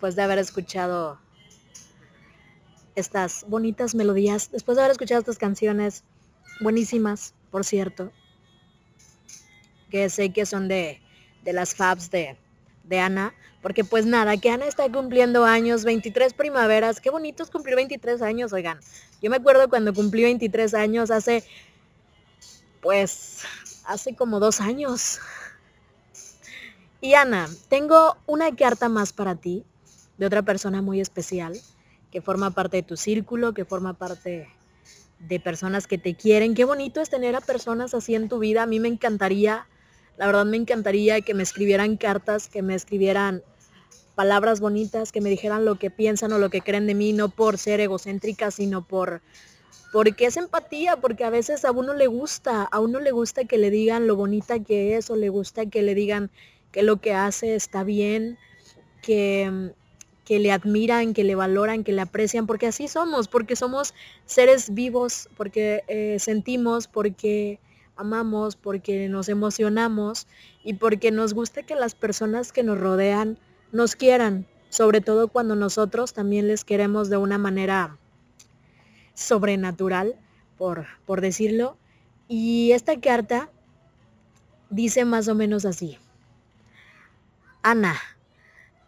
después de haber escuchado estas bonitas melodías, después de haber escuchado estas canciones buenísimas, por cierto, que sé que son de, de las fabs de, de Ana, porque pues nada, que Ana está cumpliendo años, 23 primaveras, qué bonito es cumplir 23 años, oigan. Yo me acuerdo cuando cumplí 23 años hace, pues, hace como dos años. Y Ana, tengo una carta más para ti, de otra persona muy especial, que forma parte de tu círculo, que forma parte de personas que te quieren. Qué bonito es tener a personas así en tu vida. A mí me encantaría, la verdad me encantaría que me escribieran cartas, que me escribieran palabras bonitas, que me dijeran lo que piensan o lo que creen de mí, no por ser egocéntrica, sino por porque es empatía, porque a veces a uno le gusta, a uno le gusta que le digan lo bonita que es o le gusta que le digan que lo que hace está bien, que, que le admiran, que le valoran, que le aprecian, porque así somos, porque somos seres vivos, porque eh, sentimos, porque amamos, porque nos emocionamos y porque nos gusta que las personas que nos rodean nos quieran, sobre todo cuando nosotros también les queremos de una manera sobrenatural, por, por decirlo. Y esta carta dice más o menos así. Ana,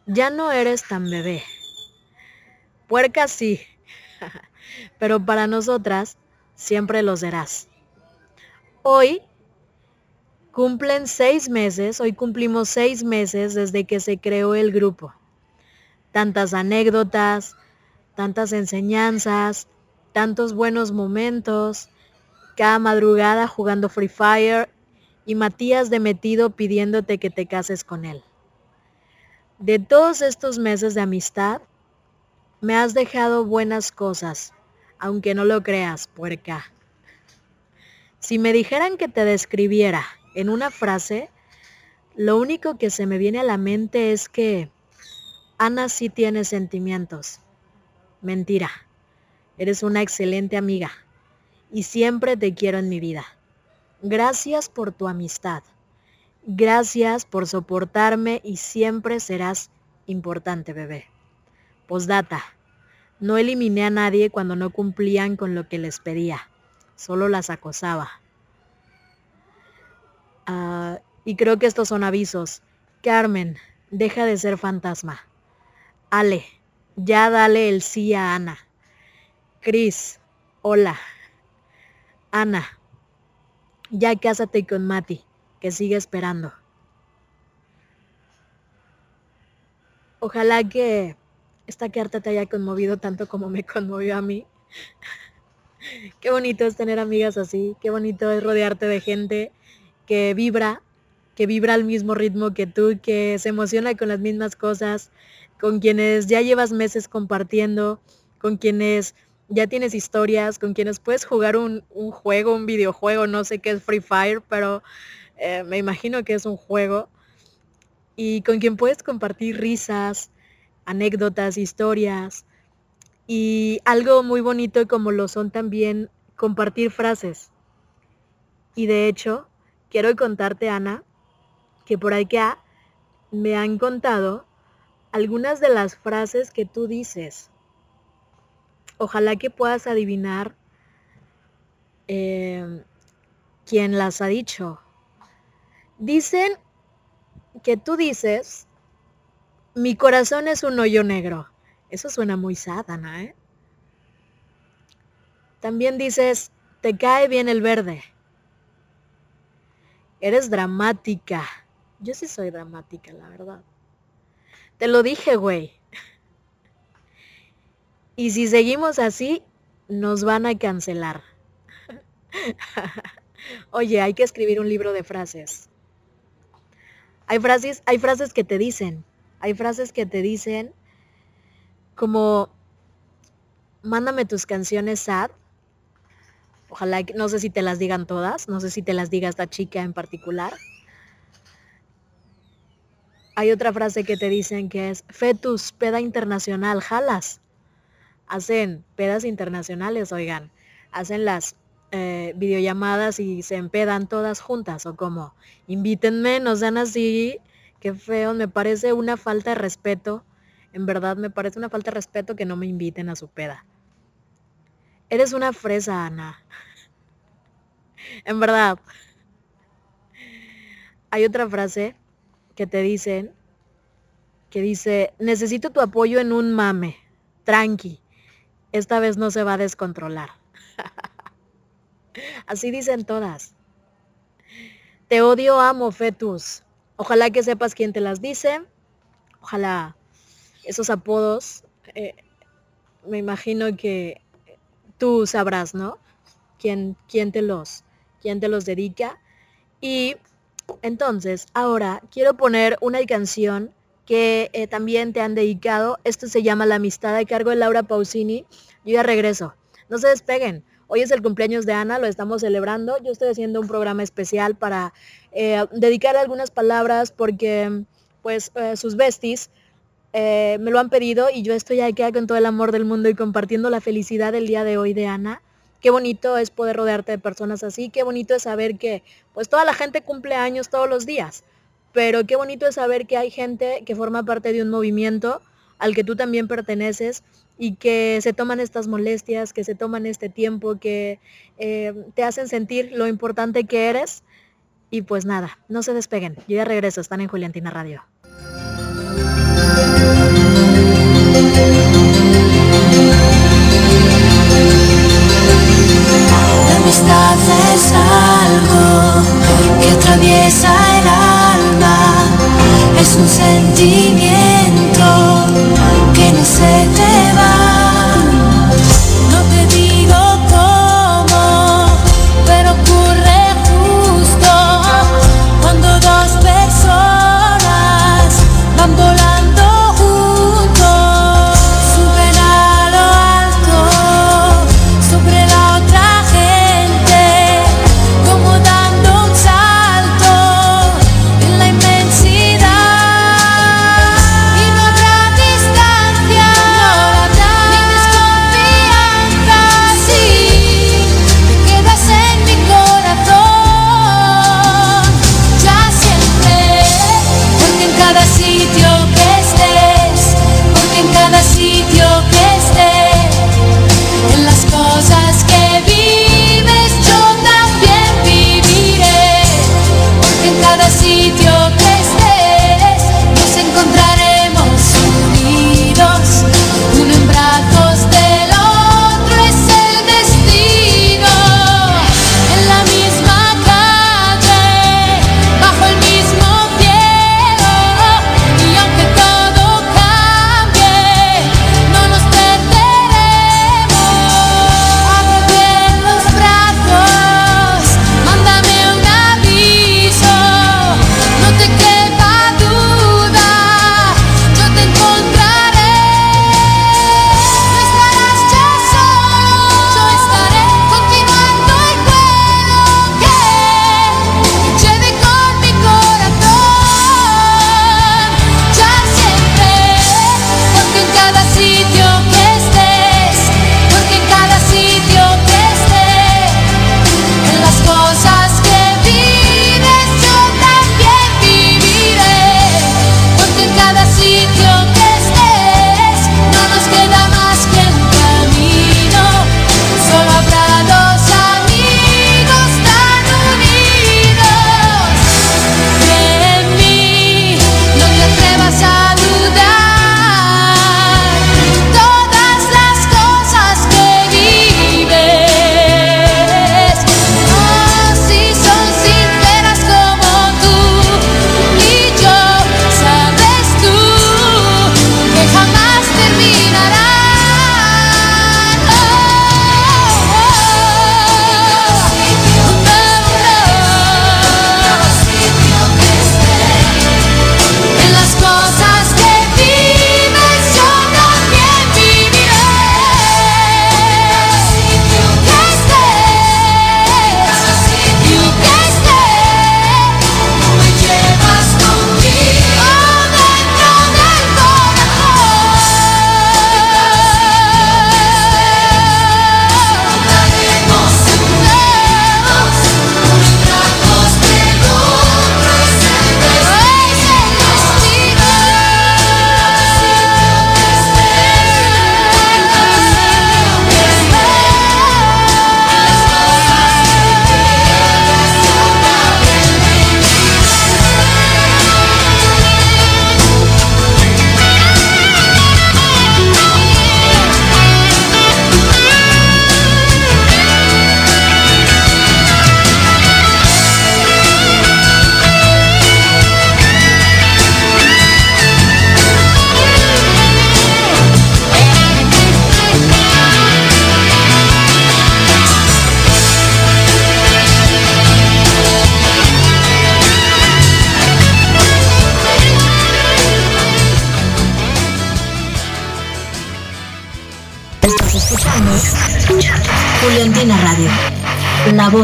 ya no eres tan bebé. Puerca sí, pero para nosotras siempre lo serás. Hoy cumplen seis meses, hoy cumplimos seis meses desde que se creó el grupo. Tantas anécdotas, tantas enseñanzas, tantos buenos momentos, cada madrugada jugando Free Fire y Matías de metido pidiéndote que te cases con él. De todos estos meses de amistad, me has dejado buenas cosas, aunque no lo creas, puerca. Si me dijeran que te describiera en una frase, lo único que se me viene a la mente es que Ana sí tiene sentimientos. Mentira. Eres una excelente amiga y siempre te quiero en mi vida. Gracias por tu amistad. Gracias por soportarme y siempre serás importante, bebé. Postdata. No eliminé a nadie cuando no cumplían con lo que les pedía. Solo las acosaba. Ah, y creo que estos son avisos. Carmen, deja de ser fantasma. Ale, ya dale el sí a Ana. Cris, hola. Ana, ya cásate con Mati, que sigue esperando. Ojalá que esta carta te haya conmovido tanto como me conmovió a mí. qué bonito es tener amigas así, qué bonito es rodearte de gente que vibra, que vibra al mismo ritmo que tú, que se emociona con las mismas cosas, con quienes ya llevas meses compartiendo, con quienes ya tienes historias, con quienes puedes jugar un, juego, un videojuego, no sé qué es Free Fire, pero eh, me imagino que es un juego, y con quien puedes compartir risas, anécdotas, historias, y algo muy bonito como lo son también compartir frases. Y de hecho, quiero contarte, Ana, que por acá me han contado algunas de las frases que tú dices. Ojalá que puedas adivinar eh, quién las ha dicho. Dicen que tú dices, mi corazón es un hoyo negro. Eso suena muy sátana, ¿eh? También dices, te cae bien el verde. Eres dramática. Yo sí soy dramática, la verdad. Te lo dije, güey. Y si seguimos así, nos van a cancelar. Oye, hay que escribir un libro de frases. Hay frases, hay frases que te dicen, hay frases que te dicen como, mándame tus canciones sad. Ojalá, no sé si te las digan todas, no sé si te las diga esta chica en particular. Hay otra frase que te dicen que es, fetus, peda internacional, jalas. Hacen pedas internacionales, oigan. Hacen las eh, videollamadas y se empedan todas juntas o como, invítenme, no sean así, qué feo, me parece una falta de respeto en verdad me parece una falta de respeto que no me inviten a su peda. Eres una fresa, Ana. en verdad. Hay otra frase que te dicen, que dice, necesito tu apoyo en un mame. Tranqui. Esta vez no se va a descontrolar. Así dicen todas. Te odio, amo, fetus. Ojalá que sepas quién te las dice. Ojalá esos apodos, eh, me imagino que tú sabrás, ¿no? ¿Quién, quién, te los, quién te los dedica. Y entonces, ahora quiero poner una canción que eh, también te han dedicado. Esto se llama La amistad a cargo de Laura Pausini. Yo ya regreso. No se despeguen. Hoy es el cumpleaños de Ana, lo estamos celebrando. Yo estoy haciendo un programa especial para eh, dedicar algunas palabras porque pues sus besties eh, me lo han pedido y yo estoy aquí con todo el amor del mundo y compartiendo la felicidad del día de hoy de Ana. Qué bonito es poder rodearte de personas así, qué bonito es saber que pues toda la gente cumple años todos los días, pero qué bonito es saber que hay gente que forma parte de un movimiento al que tú también perteneces y que se toman estas molestias, que se toman este tiempo, que eh, te hacen sentir lo importante que eres. Y pues nada, no se despeguen. Yo ya regreso, están en Juliantina Radio. La amistad es algo que atraviesa el alma, es un sentimiento que no se te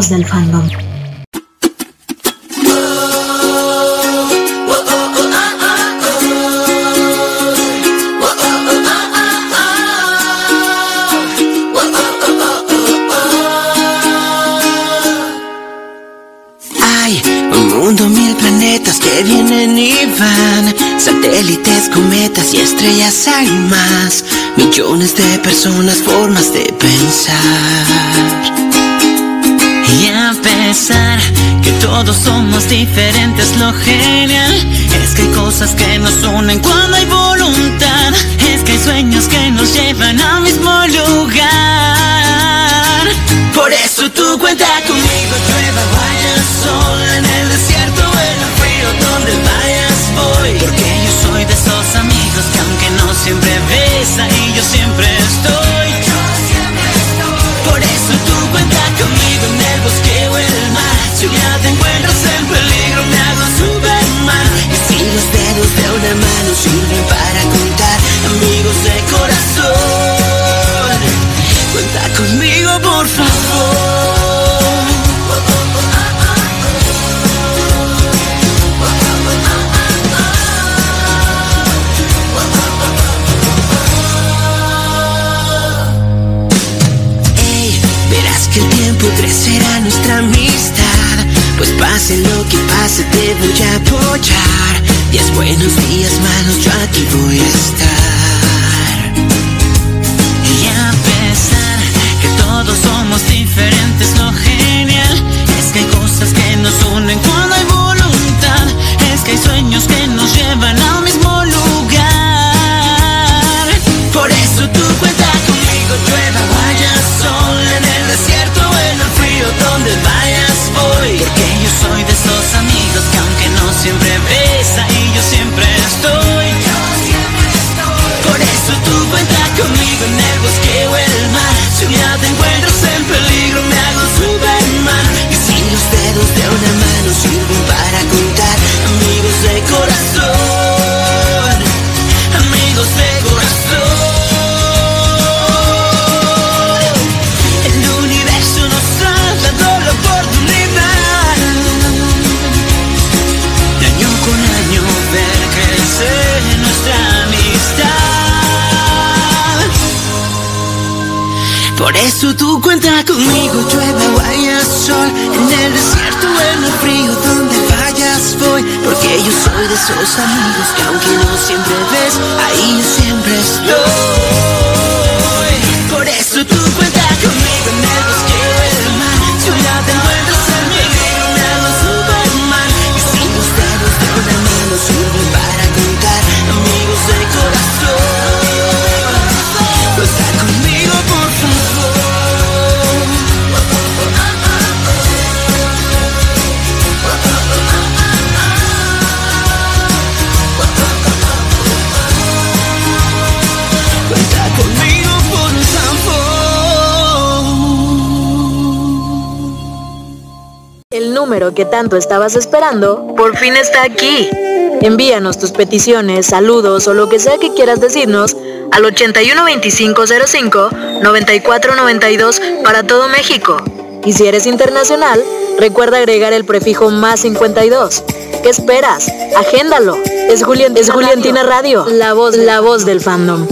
voz del fandom. Que vienen y van. Satélites, cometas y estrellas hay más. Millones de personas, formas de pensar. Que todos somos diferentes, lo genial es que hay cosas que nos unen cuando hay voluntad. Es que hay sueños que nos llevan al mismo lugar. Pase lo que pase, te voy a apoyar. Días buenos, días malos, yo aquí voy a estar. Y a pesar que todos somos diferentes, lo genial es que hay cosas que nos unen cuando soy de esos amigos que aunque no siempre ves, ahí yo siempre estoy. Por eso tú cuenta conmigo en el bosque o el mar. Si un día te encuentras en peligro, me hago Superman. Y si los dedos de una mano sirven para contar amigos de corazón, amigos de corazón. Eso tú cuenta conmigo, llueva o haya sol, en el desierto o en el frío, donde vayas voy, porque yo soy de esos amigos que aunque no siempre ves, ahí siempre estoy. Que tanto estabas esperando por fin está aquí. Envíanos tus peticiones, saludos o lo que sea que quieras decirnos al 812505 9492 para todo México. Y si eres internacional, recuerda agregar el prefijo más 52. ¿Qué esperas? Agéndalo. Es, Julián, es Juliantina Radio, la voz, la voz del fandom.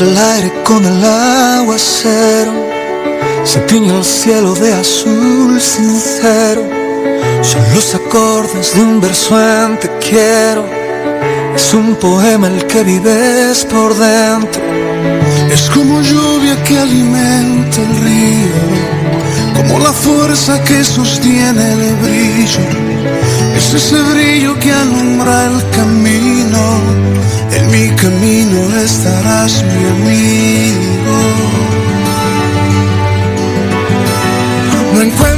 El aire con el aguacero, se tiñe el cielo de azul sincero. Son los acordes de un verso en te quiero. Es un poema el que vives por dentro. Es como lluvia que alimenta el río, como la fuerza que sostiene el brillo. Es ese brillo que alumbra el camino. En mi camino estarás mi amigo. No encuentro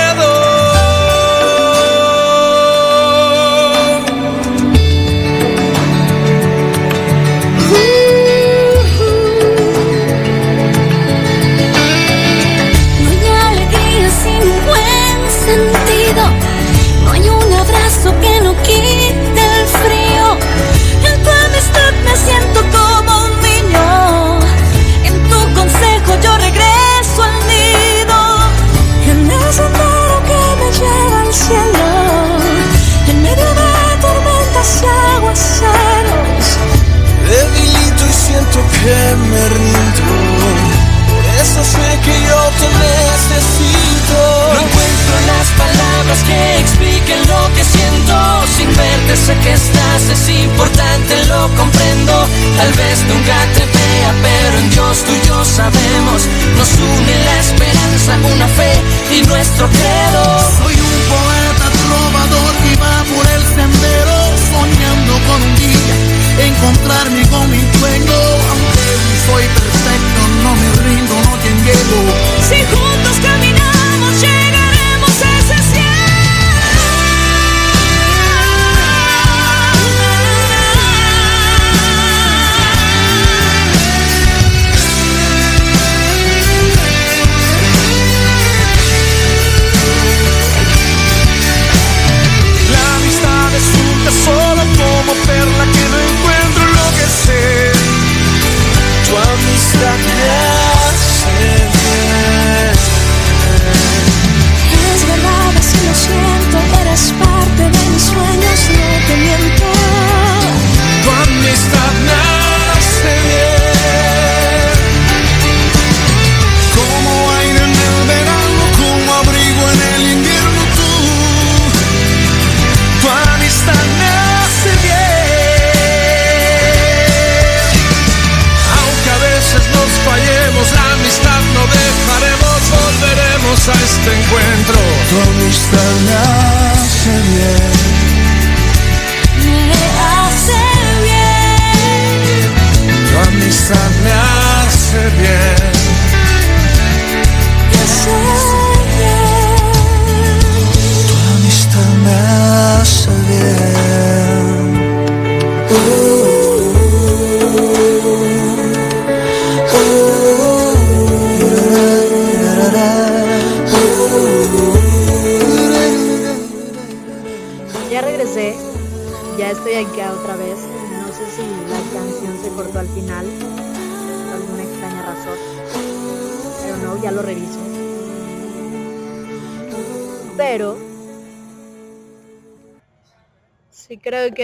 Tal vez nunca te vea, pero en Dios tú y yo sabemos. Nos une la esperanza, una fe y nuestro credo.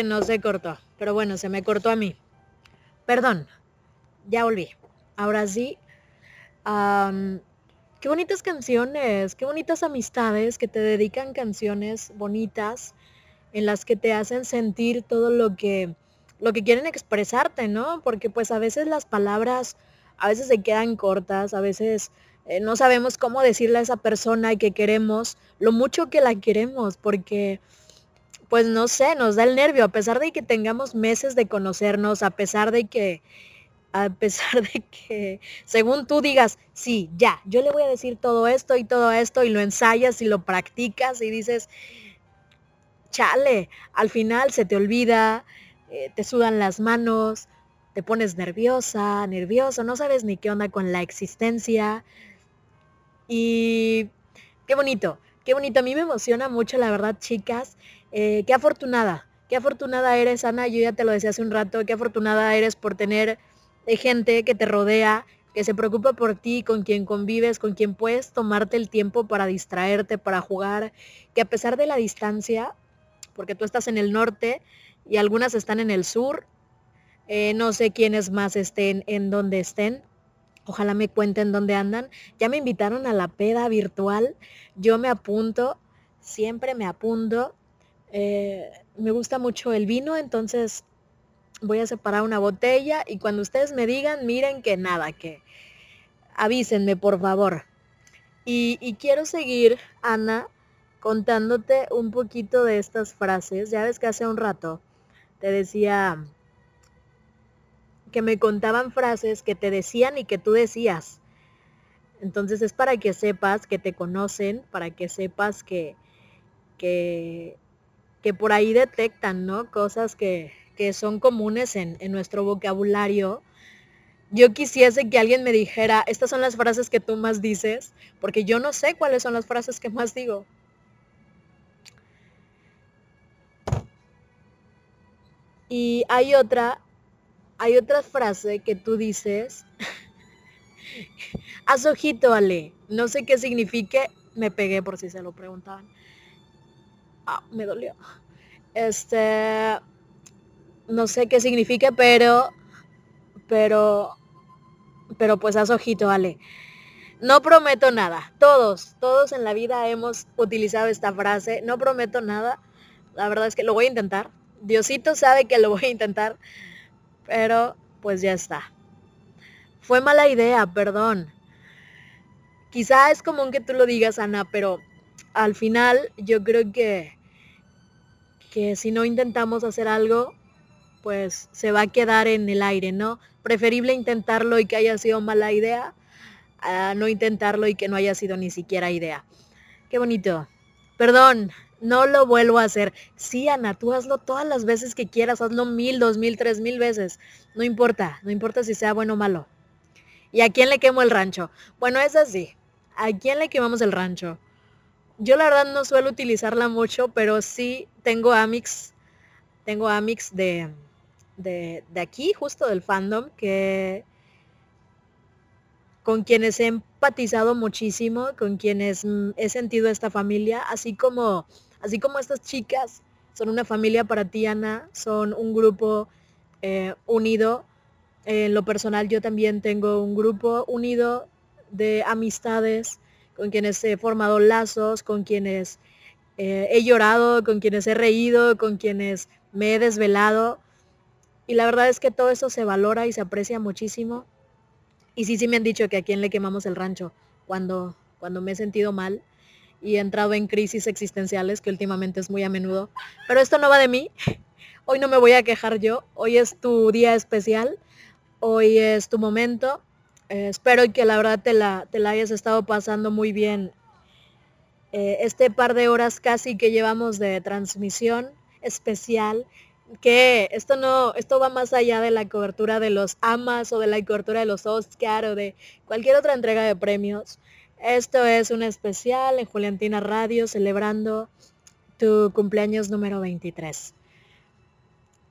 No se cortó. Pero bueno, se me cortó a mí. Perdón, ya volví. Ahora sí. qué bonitas canciones, qué bonitas amistades que te dedican canciones bonitas en las que te hacen sentir todo lo que lo que quieren expresarte, ¿no? Porque pues a veces las palabras a veces se quedan cortas, a veces eh, no sabemos cómo decirle a esa persona que queremos lo mucho que la queremos, porque pues no sé, nos da el nervio, a pesar de que tengamos meses de conocernos, a pesar de que a pesar de que según tú digas, sí, ya, yo le voy a decir todo esto y todo esto y lo ensayas y lo practicas y dices, chale, al final se te olvida, eh, te sudan las manos, te pones nerviosa, nervioso, no sabes ni qué onda con la existencia. Y qué bonito, qué bonito. A mí me emociona mucho, la verdad, chicas. Eh, qué afortunada, qué afortunada eres, Ana. Yo ya te lo decía hace un rato, qué afortunada eres por tener eh, gente que te rodea, que se preocupa por ti, con quien convives, con quien puedes tomarte el tiempo para distraerte, para jugar, que a pesar de la distancia, porque tú estás en el norte y algunas están en el sur, eh, no sé quiénes más estén en donde estén. Ojalá me cuenten dónde andan. Ya me invitaron a la peda virtual. Yo me apunto, siempre me apunto. Eh, me gusta mucho el vino, entonces voy a separar una botella y cuando ustedes me digan, miren que nada, que avísenme por favor. Y, y quiero seguir, Ana, contándote un poquito de estas frases. Ya ves que hace un rato te decía que me contaban frases que te decían y que tú decías. Entonces es para que sepas que te conocen, para que sepas que, que, que por ahí detectan, ¿no? Cosas que, que son comunes en, en nuestro vocabulario. Yo quisiese que alguien me dijera, estas son las frases que tú más dices, porque yo no sé cuáles son las frases que más digo. Y hay otra, hay otra frase que tú dices, haz ojito, Ale. No sé qué signifique, me pegué por si se lo preguntaban. Ah, me dolió. Este, no sé qué significa, pero, pero, pero pues haz ojito, Ale. No prometo nada. Todos, todos en la vida hemos utilizado esta frase. No prometo nada. La verdad es que lo voy a intentar. Diosito sabe que lo voy a intentar. Pero pues ya está. Fue mala idea, perdón. Quizá es común que tú lo digas, Ana, pero al final yo creo que, que si no intentamos hacer algo, pues se va a quedar en el aire, ¿no? Preferible intentarlo y que haya sido mala idea a no intentarlo y que no haya sido ni siquiera idea. Qué bonito. Perdón, no lo vuelvo a hacer. Sí, Ana, tú hazlo todas las veces que quieras, hazlo mil, dos mil, tres mil veces. No importa, no importa si sea bueno o malo. ¿Y a quién le quemo el rancho? Bueno, es así. ¿A quién le quemamos el rancho? Yo la verdad no suelo utilizarla mucho, pero sí tengo Amix, tengo Amix de, de, de aquí, justo del fandom, que con quienes he empatizado muchísimo, con quienes mm, he sentido esta familia, así como, así como estas chicas son una familia para ti, Ana, son un grupo eh, unido. En lo personal yo también tengo un grupo unido de amistades con quienes he formado lazos, con quienes eh, he llorado, con quienes he reído, con quienes me he desvelado. Y la verdad es que todo eso se valora y se aprecia muchísimo. Y sí, sí me han dicho que a quién le quemamos el rancho cuando, cuando me he sentido mal y he entrado en crisis existenciales, que últimamente es muy a menudo. Pero esto no va de mí. Hoy no me voy a quejar yo. Hoy es tu día especial. Hoy es tu momento. Eh, espero que la verdad te la, te la hayas estado pasando muy bien eh, este par de horas casi que llevamos de transmisión especial que esto no, esto va más allá de la cobertura de los AMAS o de la cobertura de los Oscar o de cualquier otra entrega de premios. Esto es un especial en Juliantina Radio celebrando tu cumpleaños número 23.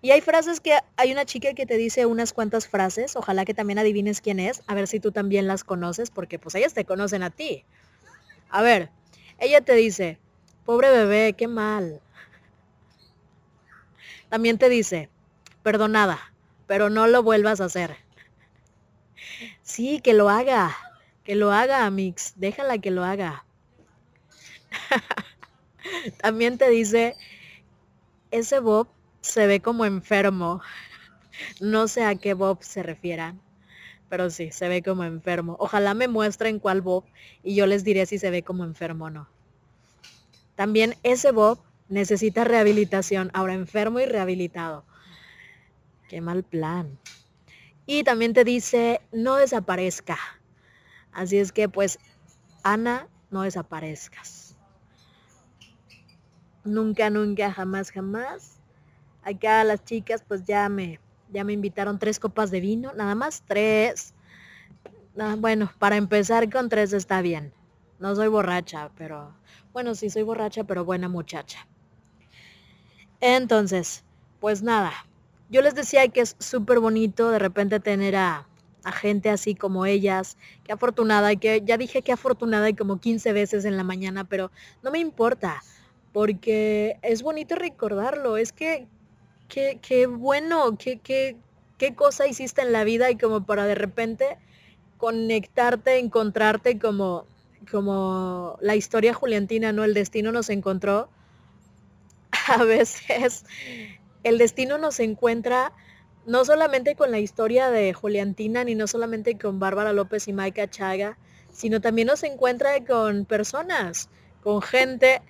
Y hay frases que hay una chica que te dice unas cuantas frases, ojalá que también adivines quién es, a ver si tú también las conoces, porque pues ellas te conocen a ti. A ver, ella te dice, pobre bebé, qué mal. También te dice, perdonada, pero no lo vuelvas a hacer. Sí, que lo haga, que lo haga, Mix, déjala que lo haga. También te dice, ese Bob se ve como enfermo. No sé a qué Bob se refieran, pero sí, se ve como enfermo. Ojalá me muestren cuál Bob y yo les diré si se ve como enfermo o no. También ese Bob necesita rehabilitación, ahora enfermo y rehabilitado. Qué mal plan. Y también te dice, no desaparezca. Así es que pues, Ana, no desaparezcas. Nunca, nunca, jamás, jamás. Acá las chicas pues ya me, ya me invitaron tres copas de vino, nada más tres. Ah, bueno, para empezar con tres está bien. No soy borracha, pero bueno, sí soy borracha, pero buena muchacha. Entonces, pues nada, yo les decía que es súper bonito de repente tener a, gente así como ellas, que afortunada, que ya dije que afortunada y como 15 veces en la mañana, pero no me importa, porque es bonito recordarlo, es que, qué bueno, qué, qué, qué cosa hiciste en la vida y como para de repente conectarte, encontrarte como, como la historia juliantina, ¿no? El destino nos encontró a veces el destino nos encuentra no solamente con la historia de Juliantina, ni no solamente con Bárbara López y Maika Chaga, sino también nos encuentra con personas, con gente,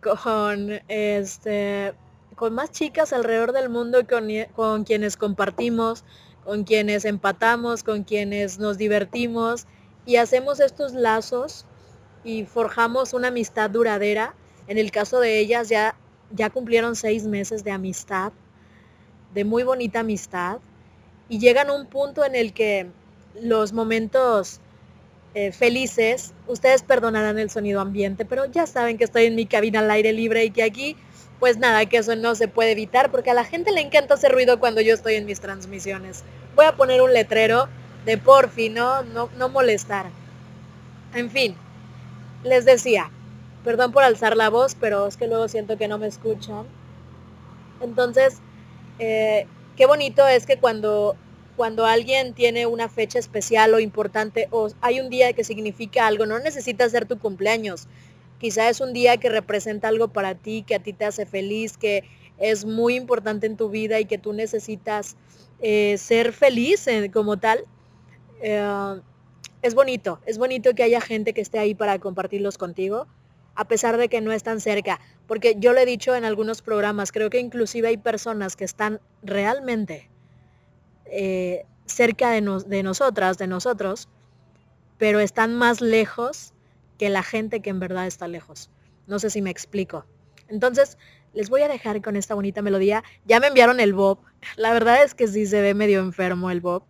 con este con más chicas alrededor del mundo con, con quienes compartimos, con quienes empatamos, con quienes nos divertimos y hacemos estos lazos y forjamos una amistad duradera. En el caso de ellas ya, ya cumplieron seis meses de amistad, de muy bonita amistad, y llegan a un punto en el que los momentos eh, felices, ustedes perdonarán el sonido ambiente, pero ya saben que estoy en mi cabina al aire libre y que aquí, pues nada, que eso no se puede evitar, porque a la gente le encanta hacer ruido cuando yo estoy en mis transmisiones. Voy a poner un letrero de porfi, ¿no? No, no molestar. En fin, les decía, perdón por alzar la voz, pero es que luego siento que no me escuchan. Entonces, eh, qué bonito es que cuando, cuando alguien tiene una fecha especial o importante o hay un día que significa algo, no necesita ser tu cumpleaños. Quizá es un día que representa algo para ti, que a ti te hace feliz, que es muy importante en tu vida y que tú necesitas eh, ser feliz eh, como tal. Eh, es bonito, es bonito que haya gente que esté ahí para compartirlos contigo, a pesar de que no están cerca. Porque yo lo he dicho en algunos programas, creo que inclusive hay personas que están realmente cerca de, de nosotras, de nosotros, pero están más lejos que la gente que en verdad está lejos. No sé si me explico. Entonces, les voy a dejar con esta bonita melodía. Ya me enviaron el Bob. La verdad es que sí se ve medio enfermo el Bob.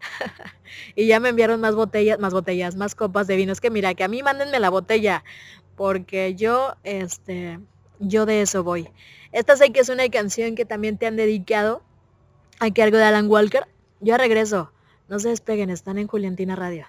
y ya me enviaron más botellas, más botellas, más copas de vino. Es que mira, que a mí mándenme la botella. Porque yo, este, yo de eso voy. Esta sé que es una canción que también te han dedicado. Aquí algo de Alan Walker. Yo regreso. No se despeguen, están en Juliantina Radio.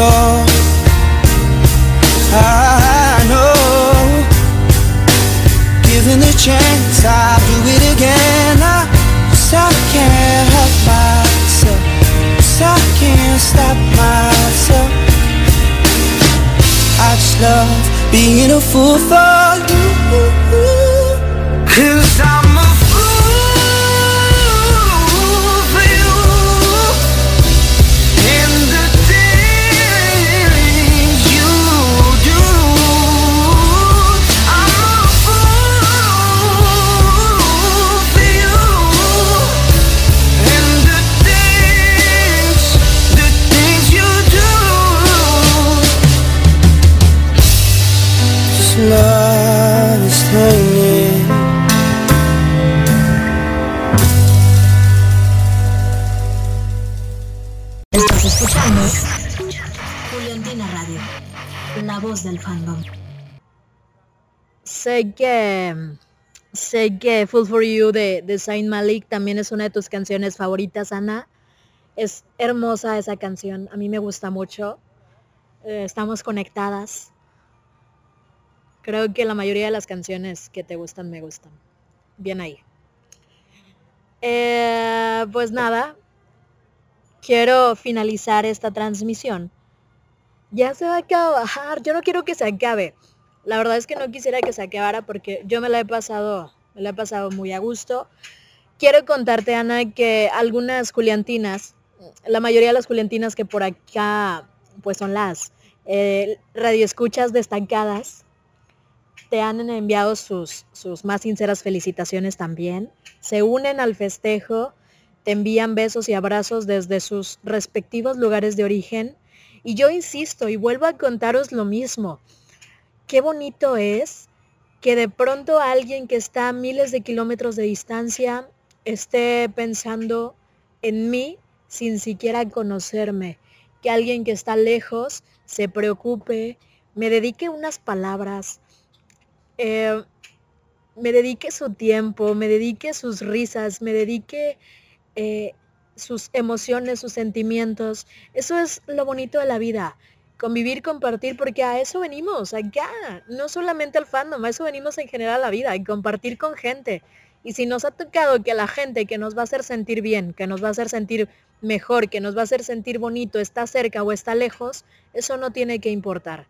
Know, I know. Given the chance, I'll do it again. I, 'cause I can't help myself. 'Cause I can't stop myself. I just love being a fool for Sé que sé que Full for You de, de Saint Malik también es una de tus canciones favoritas, Ana. Es hermosa esa canción, a mí me gusta mucho. Eh, estamos conectadas. Creo que la mayoría de las canciones que te gustan me gustan. Bien ahí. Eh, pues nada, quiero finalizar esta transmisión. Ya se va a acabar, yo no quiero que se acabe. La verdad es que no quisiera que se acabara porque yo me la he pasado, me la he pasado muy a gusto. Quiero contarte, Ana, que algunas juliantinas, la mayoría de las juliantinas que por acá, pues son las eh, radioescuchas destacadas, te han enviado sus, sus más sinceras felicitaciones también. Se unen al festejo, te envían besos y abrazos desde sus respectivos lugares de origen. Y yo insisto y vuelvo a contaros lo mismo. Qué bonito es que de pronto alguien que está a miles de kilómetros de distancia esté pensando en mí sin siquiera conocerme. Que alguien que está lejos se preocupe, me dedique unas palabras, eh, me dedique su tiempo, me dedique sus risas, me dedique eh, sus emociones, sus sentimientos. Eso es lo bonito de la vida. Convivir, compartir, porque a eso venimos, acá. No solamente al fandom, a eso venimos en general a la vida, y compartir con gente. Y si nos ha tocado que la gente que nos va a hacer sentir bien, que nos va a hacer sentir mejor, que nos va a hacer sentir bonito, está cerca o está lejos, eso no tiene que importar.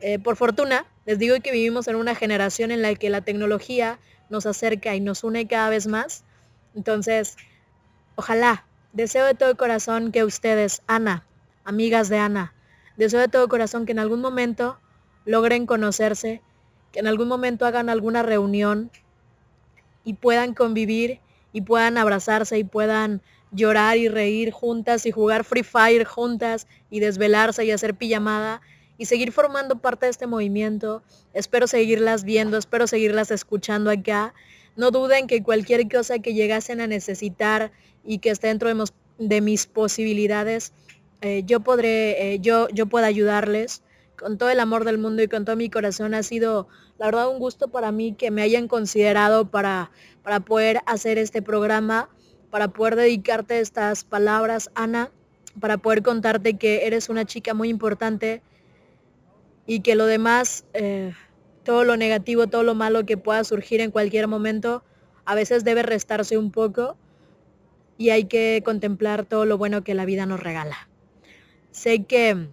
Eh, por fortuna, les digo que vivimos en una generación en la que la tecnología nos acerca y nos une cada vez más. Entonces, ojalá, deseo de todo corazón que ustedes, Ana, amigas de Ana, deseo de todo corazón que en algún momento logren conocerse, que en algún momento hagan alguna reunión y puedan convivir y puedan abrazarse y puedan llorar y reír juntas y jugar Free Fire juntas y desvelarse y hacer pijamada y seguir formando parte de este movimiento. Espero seguirlas viendo, espero seguirlas escuchando acá. No duden que cualquier cosa que llegasen a necesitar y que esté dentro de, mis posibilidades, eh, yo podré, eh, yo, yo pueda ayudarles con todo el amor del mundo y con todo mi corazón. Ha sido, la verdad, un gusto para mí que me hayan considerado para, para poder hacer este programa, para poder dedicarte estas palabras, Ana, para poder contarte que eres una chica muy importante y que lo demás, eh, todo lo negativo, todo lo malo que pueda surgir en cualquier momento, a veces debe restarse un poco y hay que contemplar todo lo bueno que la vida nos regala. Sé que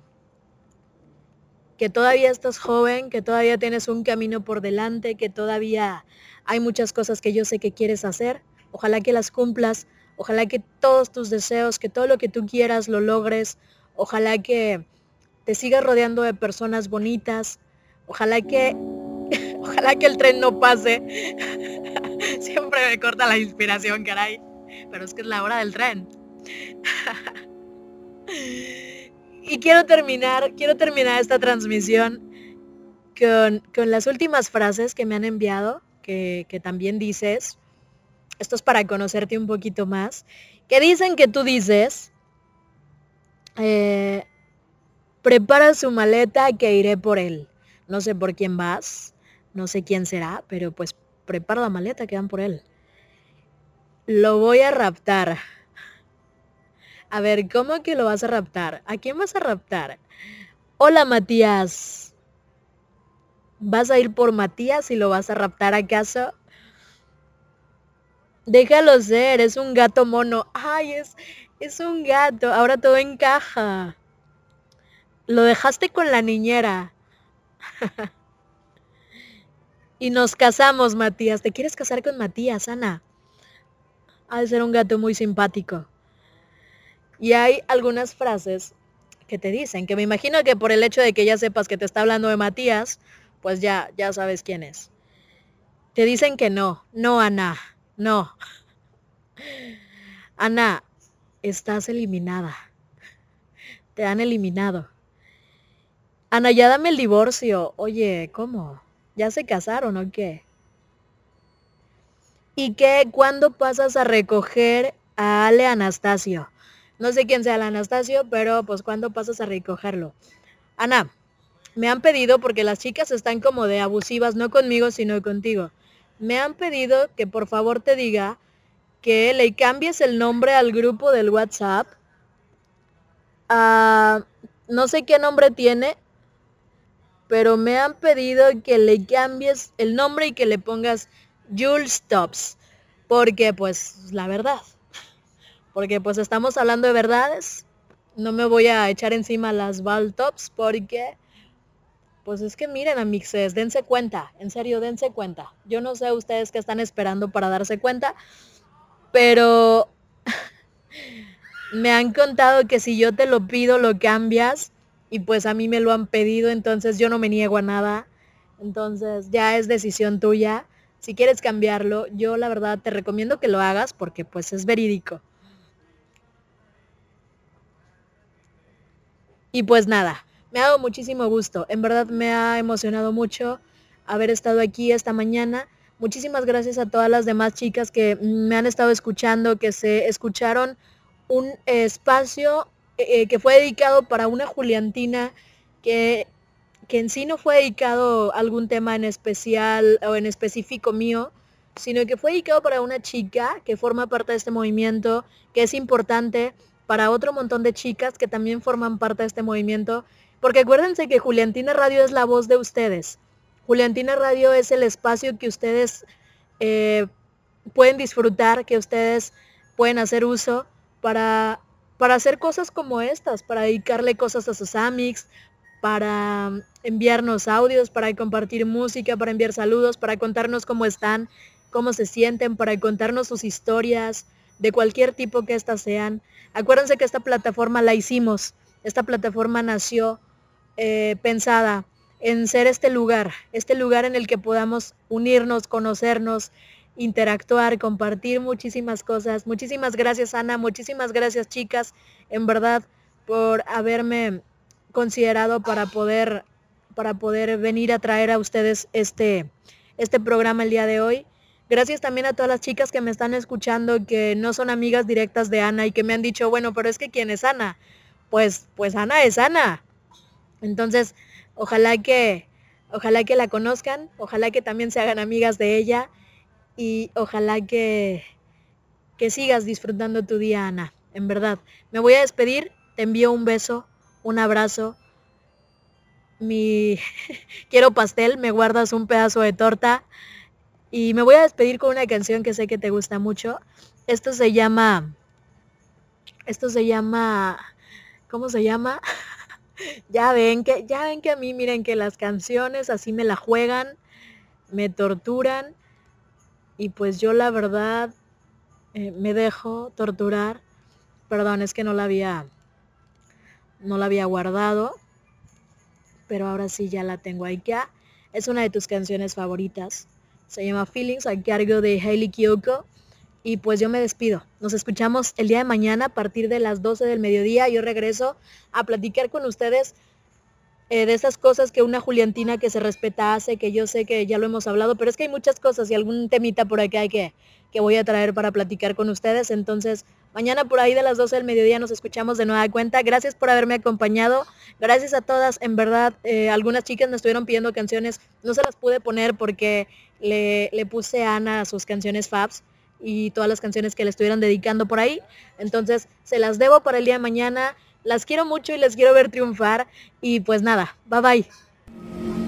que todavía estás joven, que todavía tienes un camino por delante, que todavía hay muchas cosas que yo sé que quieres hacer. Ojalá que las cumplas, ojalá que todos tus deseos, que todo lo que tú quieras lo logres, ojalá que te sigas rodeando de personas bonitas, ojalá que, ojalá que el tren no pase. Siempre me corta la inspiración, caray, pero es que es la hora del tren. Y quiero terminar, quiero terminar esta transmisión con, las últimas frases que me han enviado, que, también dices. Esto es para conocerte un poquito más. Que dicen que tú dices, eh, prepara su maleta que iré por él. No sé por quién vas, no sé quién será, pero pues prepara la maleta que van por él. Lo voy a raptar. A ver, ¿cómo que lo vas a raptar? ¿A quién vas a raptar? Hola, Matías. ¿Vas a ir por Matías y lo vas a raptar acaso? Déjalo ser, es un gato mono. Ay, es, es un gato. Ahora todo encaja. Lo dejaste con la niñera. y nos casamos, Matías. ¿Te quieres casar con Matías, Ana? Ha de ser un gato muy simpático. Y hay algunas frases que te dicen, que me imagino que por el hecho de que ya sepas que te está hablando de Matías, pues ya, ya sabes quién es. Te dicen que no, no, Ana, no. Ana, estás eliminada. Te han eliminado. Ana, ya dame el divorcio. Oye, ¿cómo? ¿Ya se casaron o qué? ¿Y qué? ¿Cuándo pasas a recoger a Ale Anastasio? No sé quién sea el Anastasio, pero pues cuando pasas a recogerlo. Ana, me han pedido, porque las chicas están como de abusivas, no conmigo, sino contigo. Me han pedido que por favor te diga que le cambies el nombre al grupo del WhatsApp. Ah, no sé qué nombre tiene, pero me han pedido que le cambies el nombre y que le pongas Jules Tops. Porque pues la verdad, porque pues estamos hablando de verdades. No me voy a echar encima las Tops porque pues es que miren amixes, dense cuenta, en serio, dense cuenta. Yo no sé ustedes qué están esperando para darse cuenta, pero me han contado que si yo te lo pido lo cambias y pues a mí me lo han pedido, entonces yo no me niego a nada. Entonces ya es decisión tuya. Si quieres cambiarlo, yo la verdad te recomiendo que lo hagas porque pues es verídico. Y pues nada, me ha dado muchísimo gusto. En verdad me ha emocionado mucho haber estado aquí esta mañana. Muchísimas gracias a todas las demás chicas que me han estado escuchando, que se escucharon un espacio eh, que fue dedicado para una Juliantina que, que en sí no fue dedicado a algún tema en especial o en específico mío, sino que fue dedicado para una chica que forma parte de este movimiento, que es importante para otro montón de chicas que también forman parte de este movimiento, porque acuérdense que Juliantina Radio es la voz de ustedes. Juliantina Radio es el espacio que ustedes eh, pueden disfrutar, que ustedes pueden hacer uso para, para hacer cosas como estas, para dedicarle cosas a sus amics, para enviarnos audios, para compartir música, para enviar saludos, para contarnos cómo están, cómo se sienten, para contarnos sus historias, de cualquier tipo que éstas sean. Acuérdense que esta plataforma la hicimos, esta plataforma nació eh, pensada en ser este lugar, este lugar en el que podamos unirnos, conocernos, interactuar, compartir muchísimas cosas. Muchísimas gracias Ana, muchísimas gracias chicas, en verdad, por haberme considerado para poder, para poder venir a traer a ustedes este, este programa el día de hoy. Gracias también a todas las chicas que me están escuchando, que no son amigas directas de Ana y que me han dicho, bueno, pero es que ¿quién es Ana? Pues, pues Ana es Ana. Entonces, ojalá que, ojalá que la conozcan, ojalá que también se hagan amigas de ella y ojalá que, que sigas disfrutando tu día, Ana. En verdad, me voy a despedir, te envío un beso, un abrazo. Mi quiero pastel, me guardas un pedazo de torta. Y me voy a despedir con una canción que sé que te gusta mucho. Esto se llama... Esto se llama... ¿Cómo se llama? ya ven que ya ven que a mí miren que las canciones así me la juegan, me torturan y pues yo la verdad eh, me dejo torturar. Perdón, es que no la había no la había guardado, pero ahora sí ya la tengo ahí. Es una de tus canciones favoritas. Se llama Feelings a cargo de Hailey Kyoko. Y pues yo me despido. Nos escuchamos el día de mañana a partir de las 12 del mediodía. Yo regreso a platicar con ustedes eh, de esas cosas que una Juliantina que se respeta hace, que yo sé que ya lo hemos hablado, pero es que hay muchas cosas y algún temita por aquí hay que, que voy a traer para platicar con ustedes. Entonces, mañana por ahí de las 12 del mediodía nos escuchamos de nueva cuenta. Gracias por haberme acompañado. Gracias a todas. En verdad, eh, algunas chicas me estuvieron pidiendo canciones. No se las pude poner porque le, le puse a Ana sus canciones Fabs y todas las canciones que le estuvieran dedicando por ahí. Entonces, se las debo para el día de mañana. Las quiero mucho y les quiero ver triunfar. Y pues nada, bye bye.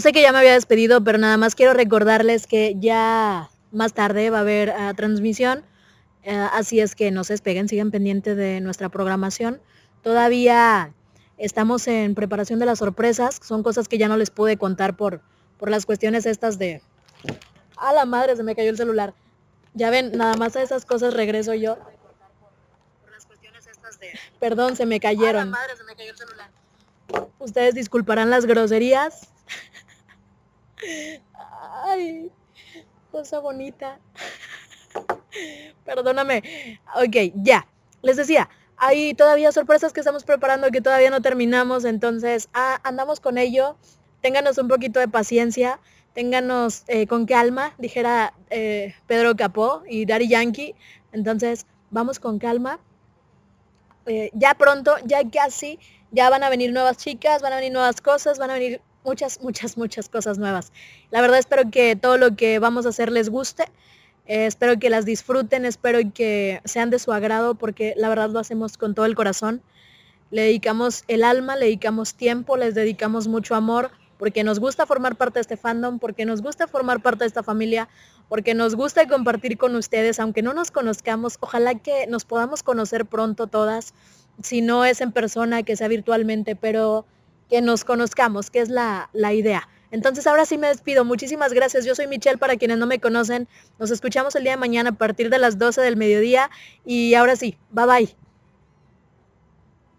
Yo sé que ya me había despedido, pero nada más quiero recordarles que ya más tarde va a haber ah, transmisión. eh, así es que no se despeguen, sigan pendientes de nuestra programación. Todavía estamos en preparación de las sorpresas. Son cosas que ya no les pude contar por, por las cuestiones estas de... A la madre, se me cayó el celular. Ya ven, nada más a esas cosas regreso yo. Perdón, se me cayeron. Ustedes disculparán las groserías. Ay, cosa bonita. Perdóname. Ok, ya. Les decía, hay todavía sorpresas que estamos preparando que todavía no terminamos, entonces ah, andamos con ello. Ténganos un poquito de paciencia, ténganos eh, con calma, dijera eh, Pedro Capó y Daddy Yankee. Entonces, vamos con calma. Eh, ya pronto, ya casi, ya van a venir nuevas chicas, van a venir nuevas cosas, van a venir muchas, muchas, muchas cosas nuevas. La verdad espero que todo lo que vamos a hacer les guste. Eh, espero que las disfruten, espero que sean de su agrado porque la verdad lo hacemos con todo el corazón. Le dedicamos el alma, le dedicamos tiempo, les dedicamos mucho amor porque nos gusta formar parte de este fandom, porque nos gusta formar parte de esta familia, porque nos gusta compartir con ustedes, aunque no nos conozcamos, ojalá que nos podamos conocer pronto todas, si no es en persona, que sea virtualmente, pero que nos conozcamos, que es la, la idea. Entonces ahora sí me despido. Muchísimas gracias. Yo soy Michelle para quienes no me conocen. Nos escuchamos el día de mañana a partir de las 12 del mediodía. Y ahora sí, bye bye.